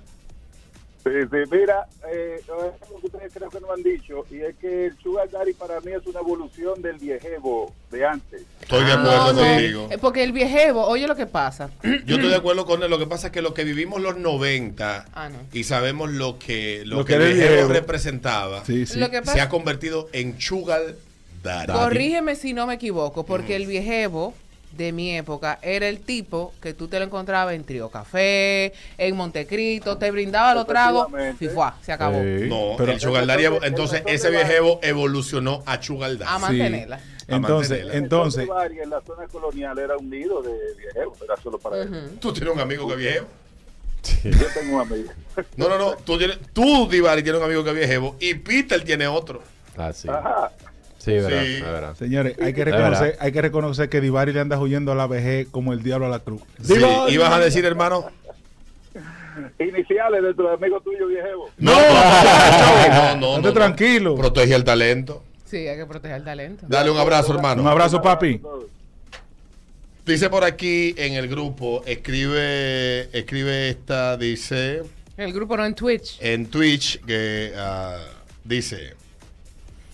Sí, sí, mira, eh, lo que ustedes creo que no han dicho, y es que el sugar daddy para mí es una evolución del viejevo de antes. Estoy de No, acuerdo no, contigo. eh, Porque el viejevo, oye lo que pasa. Yo estoy de acuerdo con él. Lo que pasa es que lo que vivimos los 90 Ah, no. y sabemos lo que, lo Lo que el viejo. representaba, Sí, sí. Lo que pasa- se ha convertido en sugar daddy. Corrígeme si no me equivoco, porque el viejevo de mi época era el tipo que tú te lo encontrabas en Trío Café, en Montecristo, te brindaba los tragos, fue, se acabó. Sí. No, Pero- el sugar daddy, entonces ese viejevo evolucionó a sugar A mantenerla. Entonces, mantenerla. entonces, Bari en la zona colonial era un nido de viejevos, era solo para él. Ujú. Tú tienes un amigo que es viejo. Yo tengo un amigo. No, no, no. Tú, tienes, tú Divari, tienes un amigo que es viejo y Peter tiene otro. Ah, sí. Ajá. Sí, verdad, Sí. es verdad. señores, hay que reconocer, verdad. hay que reconocer que Divari le anda huyendo a la vejez como el diablo a la cruz. Sí. Divari. ¿Ibas a decir, hermano? Iniciales de tu amigo tuyo viejevo. No, no, no. Estate tranquilo. Protege el talento. Sí, hay que proteger el talento. Dale un abrazo, hermano. Un abrazo, papi. Dice por aquí en el grupo, escribe, escribe esta, dice El grupo no en Twitch. en Twitch que ah, dice,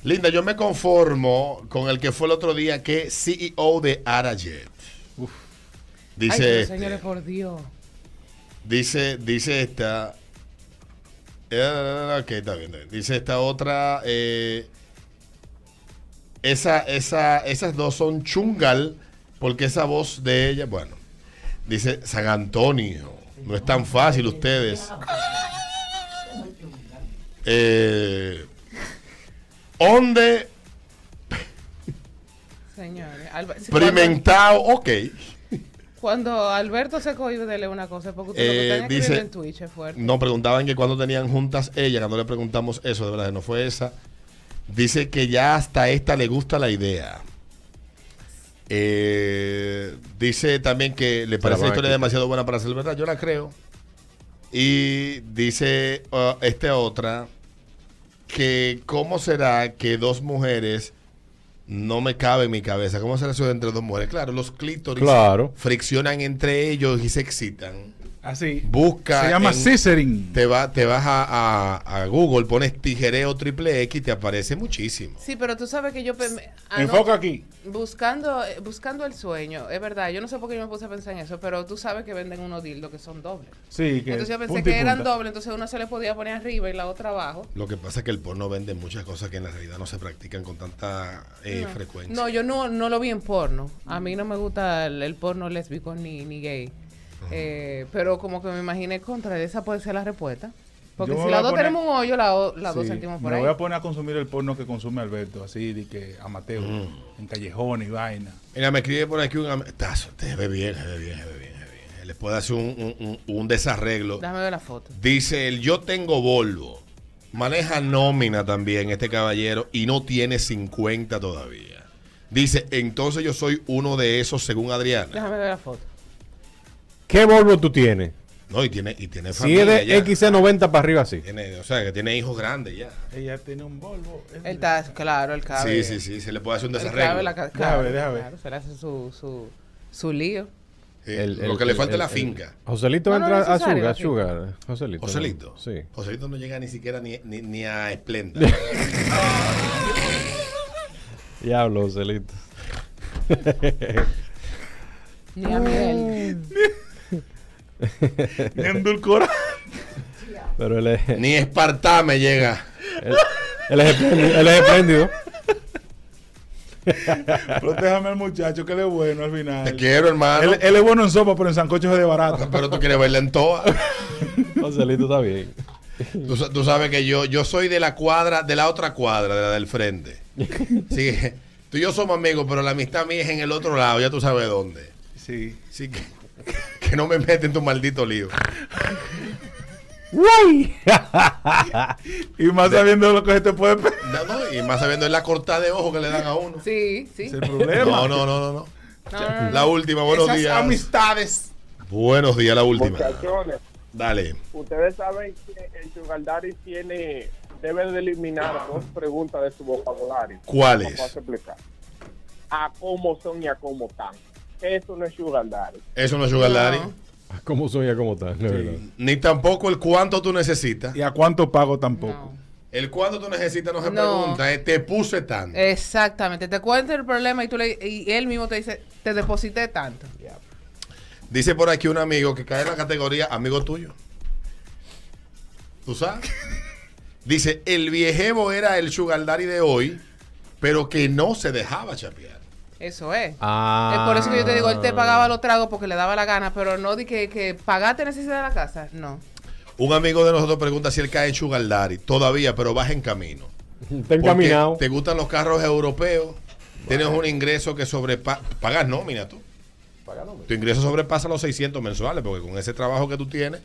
Linda, yo me conformo con el que fue el otro día que CEO de Arajet. Dice, Ay, este, señores, por Dios. dice, dice esta, eh, ok, está bien, está bien. dice esta otra, eh, esa, esa, esas dos son chungal, porque esa voz de ella, bueno, dice San Antonio, no es tan fácil ustedes. Eh, ¿Dónde Señores. Cuando- experimentado? Ok. Cuando Alberto se cohibe de leer una cosa, es porque usted lo que Eh, dice, en Twitch es fuerte. nos preguntaban que cuando tenían juntas ella, cuando le preguntamos eso, de verdad que no fue esa. Dice que ya hasta esta le gusta la idea. Eh, dice también que le parece la historia demasiado buena para ser verdad. Yo la creo. Y dice uh, esta otra que cómo será que dos mujeres no me cabe en mi cabeza. ¿Cómo será eso entre dos mujeres? Claro, los clítoris Claro. friccionan entre ellos y se excitan. Así. Busca. Se llama en- scissoring. Te, va, te vas a, a- a Google, pones tijereo triple X y te aparece muchísimo. Sí, pero tú sabes que yo... anoche- Enfoca aquí. Buscando, eh, buscando el sueño, es verdad. Yo no sé por qué yo me puse a pensar en eso, pero tú sabes que venden unos dildos que son dobles. Sí, que Entonces yo pensé que eran dobles, entonces uno se le podía poner arriba y la otra abajo. Lo que pasa es que el porno vende muchas cosas que en la realidad no se practican con tanta eh, no. frecuencia. No, yo no, no lo vi en porno. A mí no me gusta el, el porno lésbico ni, ni gay. Eh, pero como que me imaginé contra esa puede ser la respuesta. Porque Yo me si las dos poner- tenemos un hoyo, las o- las dos Sí, sentimos por me ahí. voy a poner a consumir el porno que consume Alberto, así de que amateur, en callejones y vaina. Mira, me escribe por aquí un Tazo, te ve bien, se ve bien, se ve bien, se ve bien. Les puede hacer un, un- un- un desarreglo. Déjame ver la foto. Dice el yo tengo Volvo. Maneja nómina también este caballero y no tiene 50 todavía. Dice, entonces yo soy uno de esos según Adriana. Déjame ver la foto. ¿Qué Volvo tú tienes? No, y tiene, y tiene Si familia es ya. de XC90 para arriba, sí. Tiene, o sea, que tiene hijos grandes ya. Ella tiene un Volvo. Él está, claro, él cabe. Sí, sí, sí, se le puede hacer un desarreglo. cabe la ca- Déjame claro, déjame se le hace su, su, su lío. Sí, lo que le falta es la finca. Joselito No, no entra a Sugar. Sugar. Joselito. ¿no? Joselito. Sí. Joselito no llega ni siquiera ni, ni, ni a Esplenda. Diablo, Joselito. Ni a Miguel. Ni endulcorado. Pero él es. Ni Espartá me llega. Él, él es espléndido. Él es espléndido. Protégame al muchacho, que él es bueno al final. Te quiero, hermano. Él, él es bueno en sopa, pero en sancocho es de barato. Pero tú quieres verla en toa. Joselito está bien. Tú sabes que yo, yo soy de la cuadra, de la otra cuadra, de la del frente. Sí, tú y yo somos amigos, pero la amistad mía es en el otro lado, ya tú sabes dónde. Sí. Sí, que, que no me meten en tu maldito lío. ¡Guay! y más sabiendo lo que se te puede No, no, y más sabiendo la cortada de ojo que le dan a uno. Sí, sí. Es el problema. No, no, no, no, no. La última, buenos Esas días. amistades. Buenos días, la última. Dale. ustedes saben que el Sugar Daddy tiene, debe de eliminar dos preguntas de su vocabulario. ¿Cuáles? A cómo son y a cómo están. Eso no es Sugar Daddy. Eso no es Sugar Daddy. ¿Cómo soy ya cómo está? De verdad. Ni tampoco el cuánto tú necesitas. ¿Y a cuánto pago tampoco? El cuánto tú necesitas no se No. pregunta, es te puse tanto. Exactamente. Te cuenta el problema y, tú le, y él mismo te dice, te deposité tanto. Dice por aquí un amigo que cae en la categoría amigo tuyo. ¿Tú sabes? Dice, el viejevo era el sugar daddy de hoy, pero que no se dejaba chapear. Eso es. Ah. Es por eso que yo te digo, él te pagaba los tragos porque le daba la gana, pero no de que, que pagaste necesidad de la casa. No. Un amigo de nosotros pregunta si él cae en sugar daddy. Todavía, pero vas en camino. Está encaminado. ¿Te gustan los carros europeos? Tienes un ingreso que sobrepasa... Pagas nómina tú. Tu ingreso sobrepasa los 600 mensuales, porque con ese trabajo que tú tienes,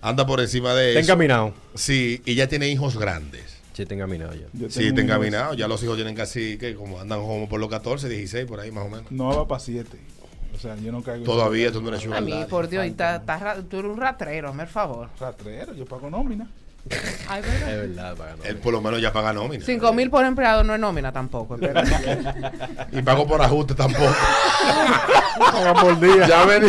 anda por encima de Está eso. encaminado. Sí, y ya tiene hijos grandes. Sí, está encaminado ya. Yo Sí, está encaminado. Ya los hijos tienen casi, que como andan como por los 14, 16, por ahí más o menos. No va para 7. O sea, yo no caigo Todavía tú no eres A mí, por Dios, y ta- ta tú eres un ratrero, hazme el favor. Ratrero, yo pago nómina. Ay, ¿verdad? Es verdad, pagando. Él por lo menos ya paga nómina. Cinco mil por empleado no es nómina tampoco. Y pago por ajuste tampoco. Paga por día. ya vení.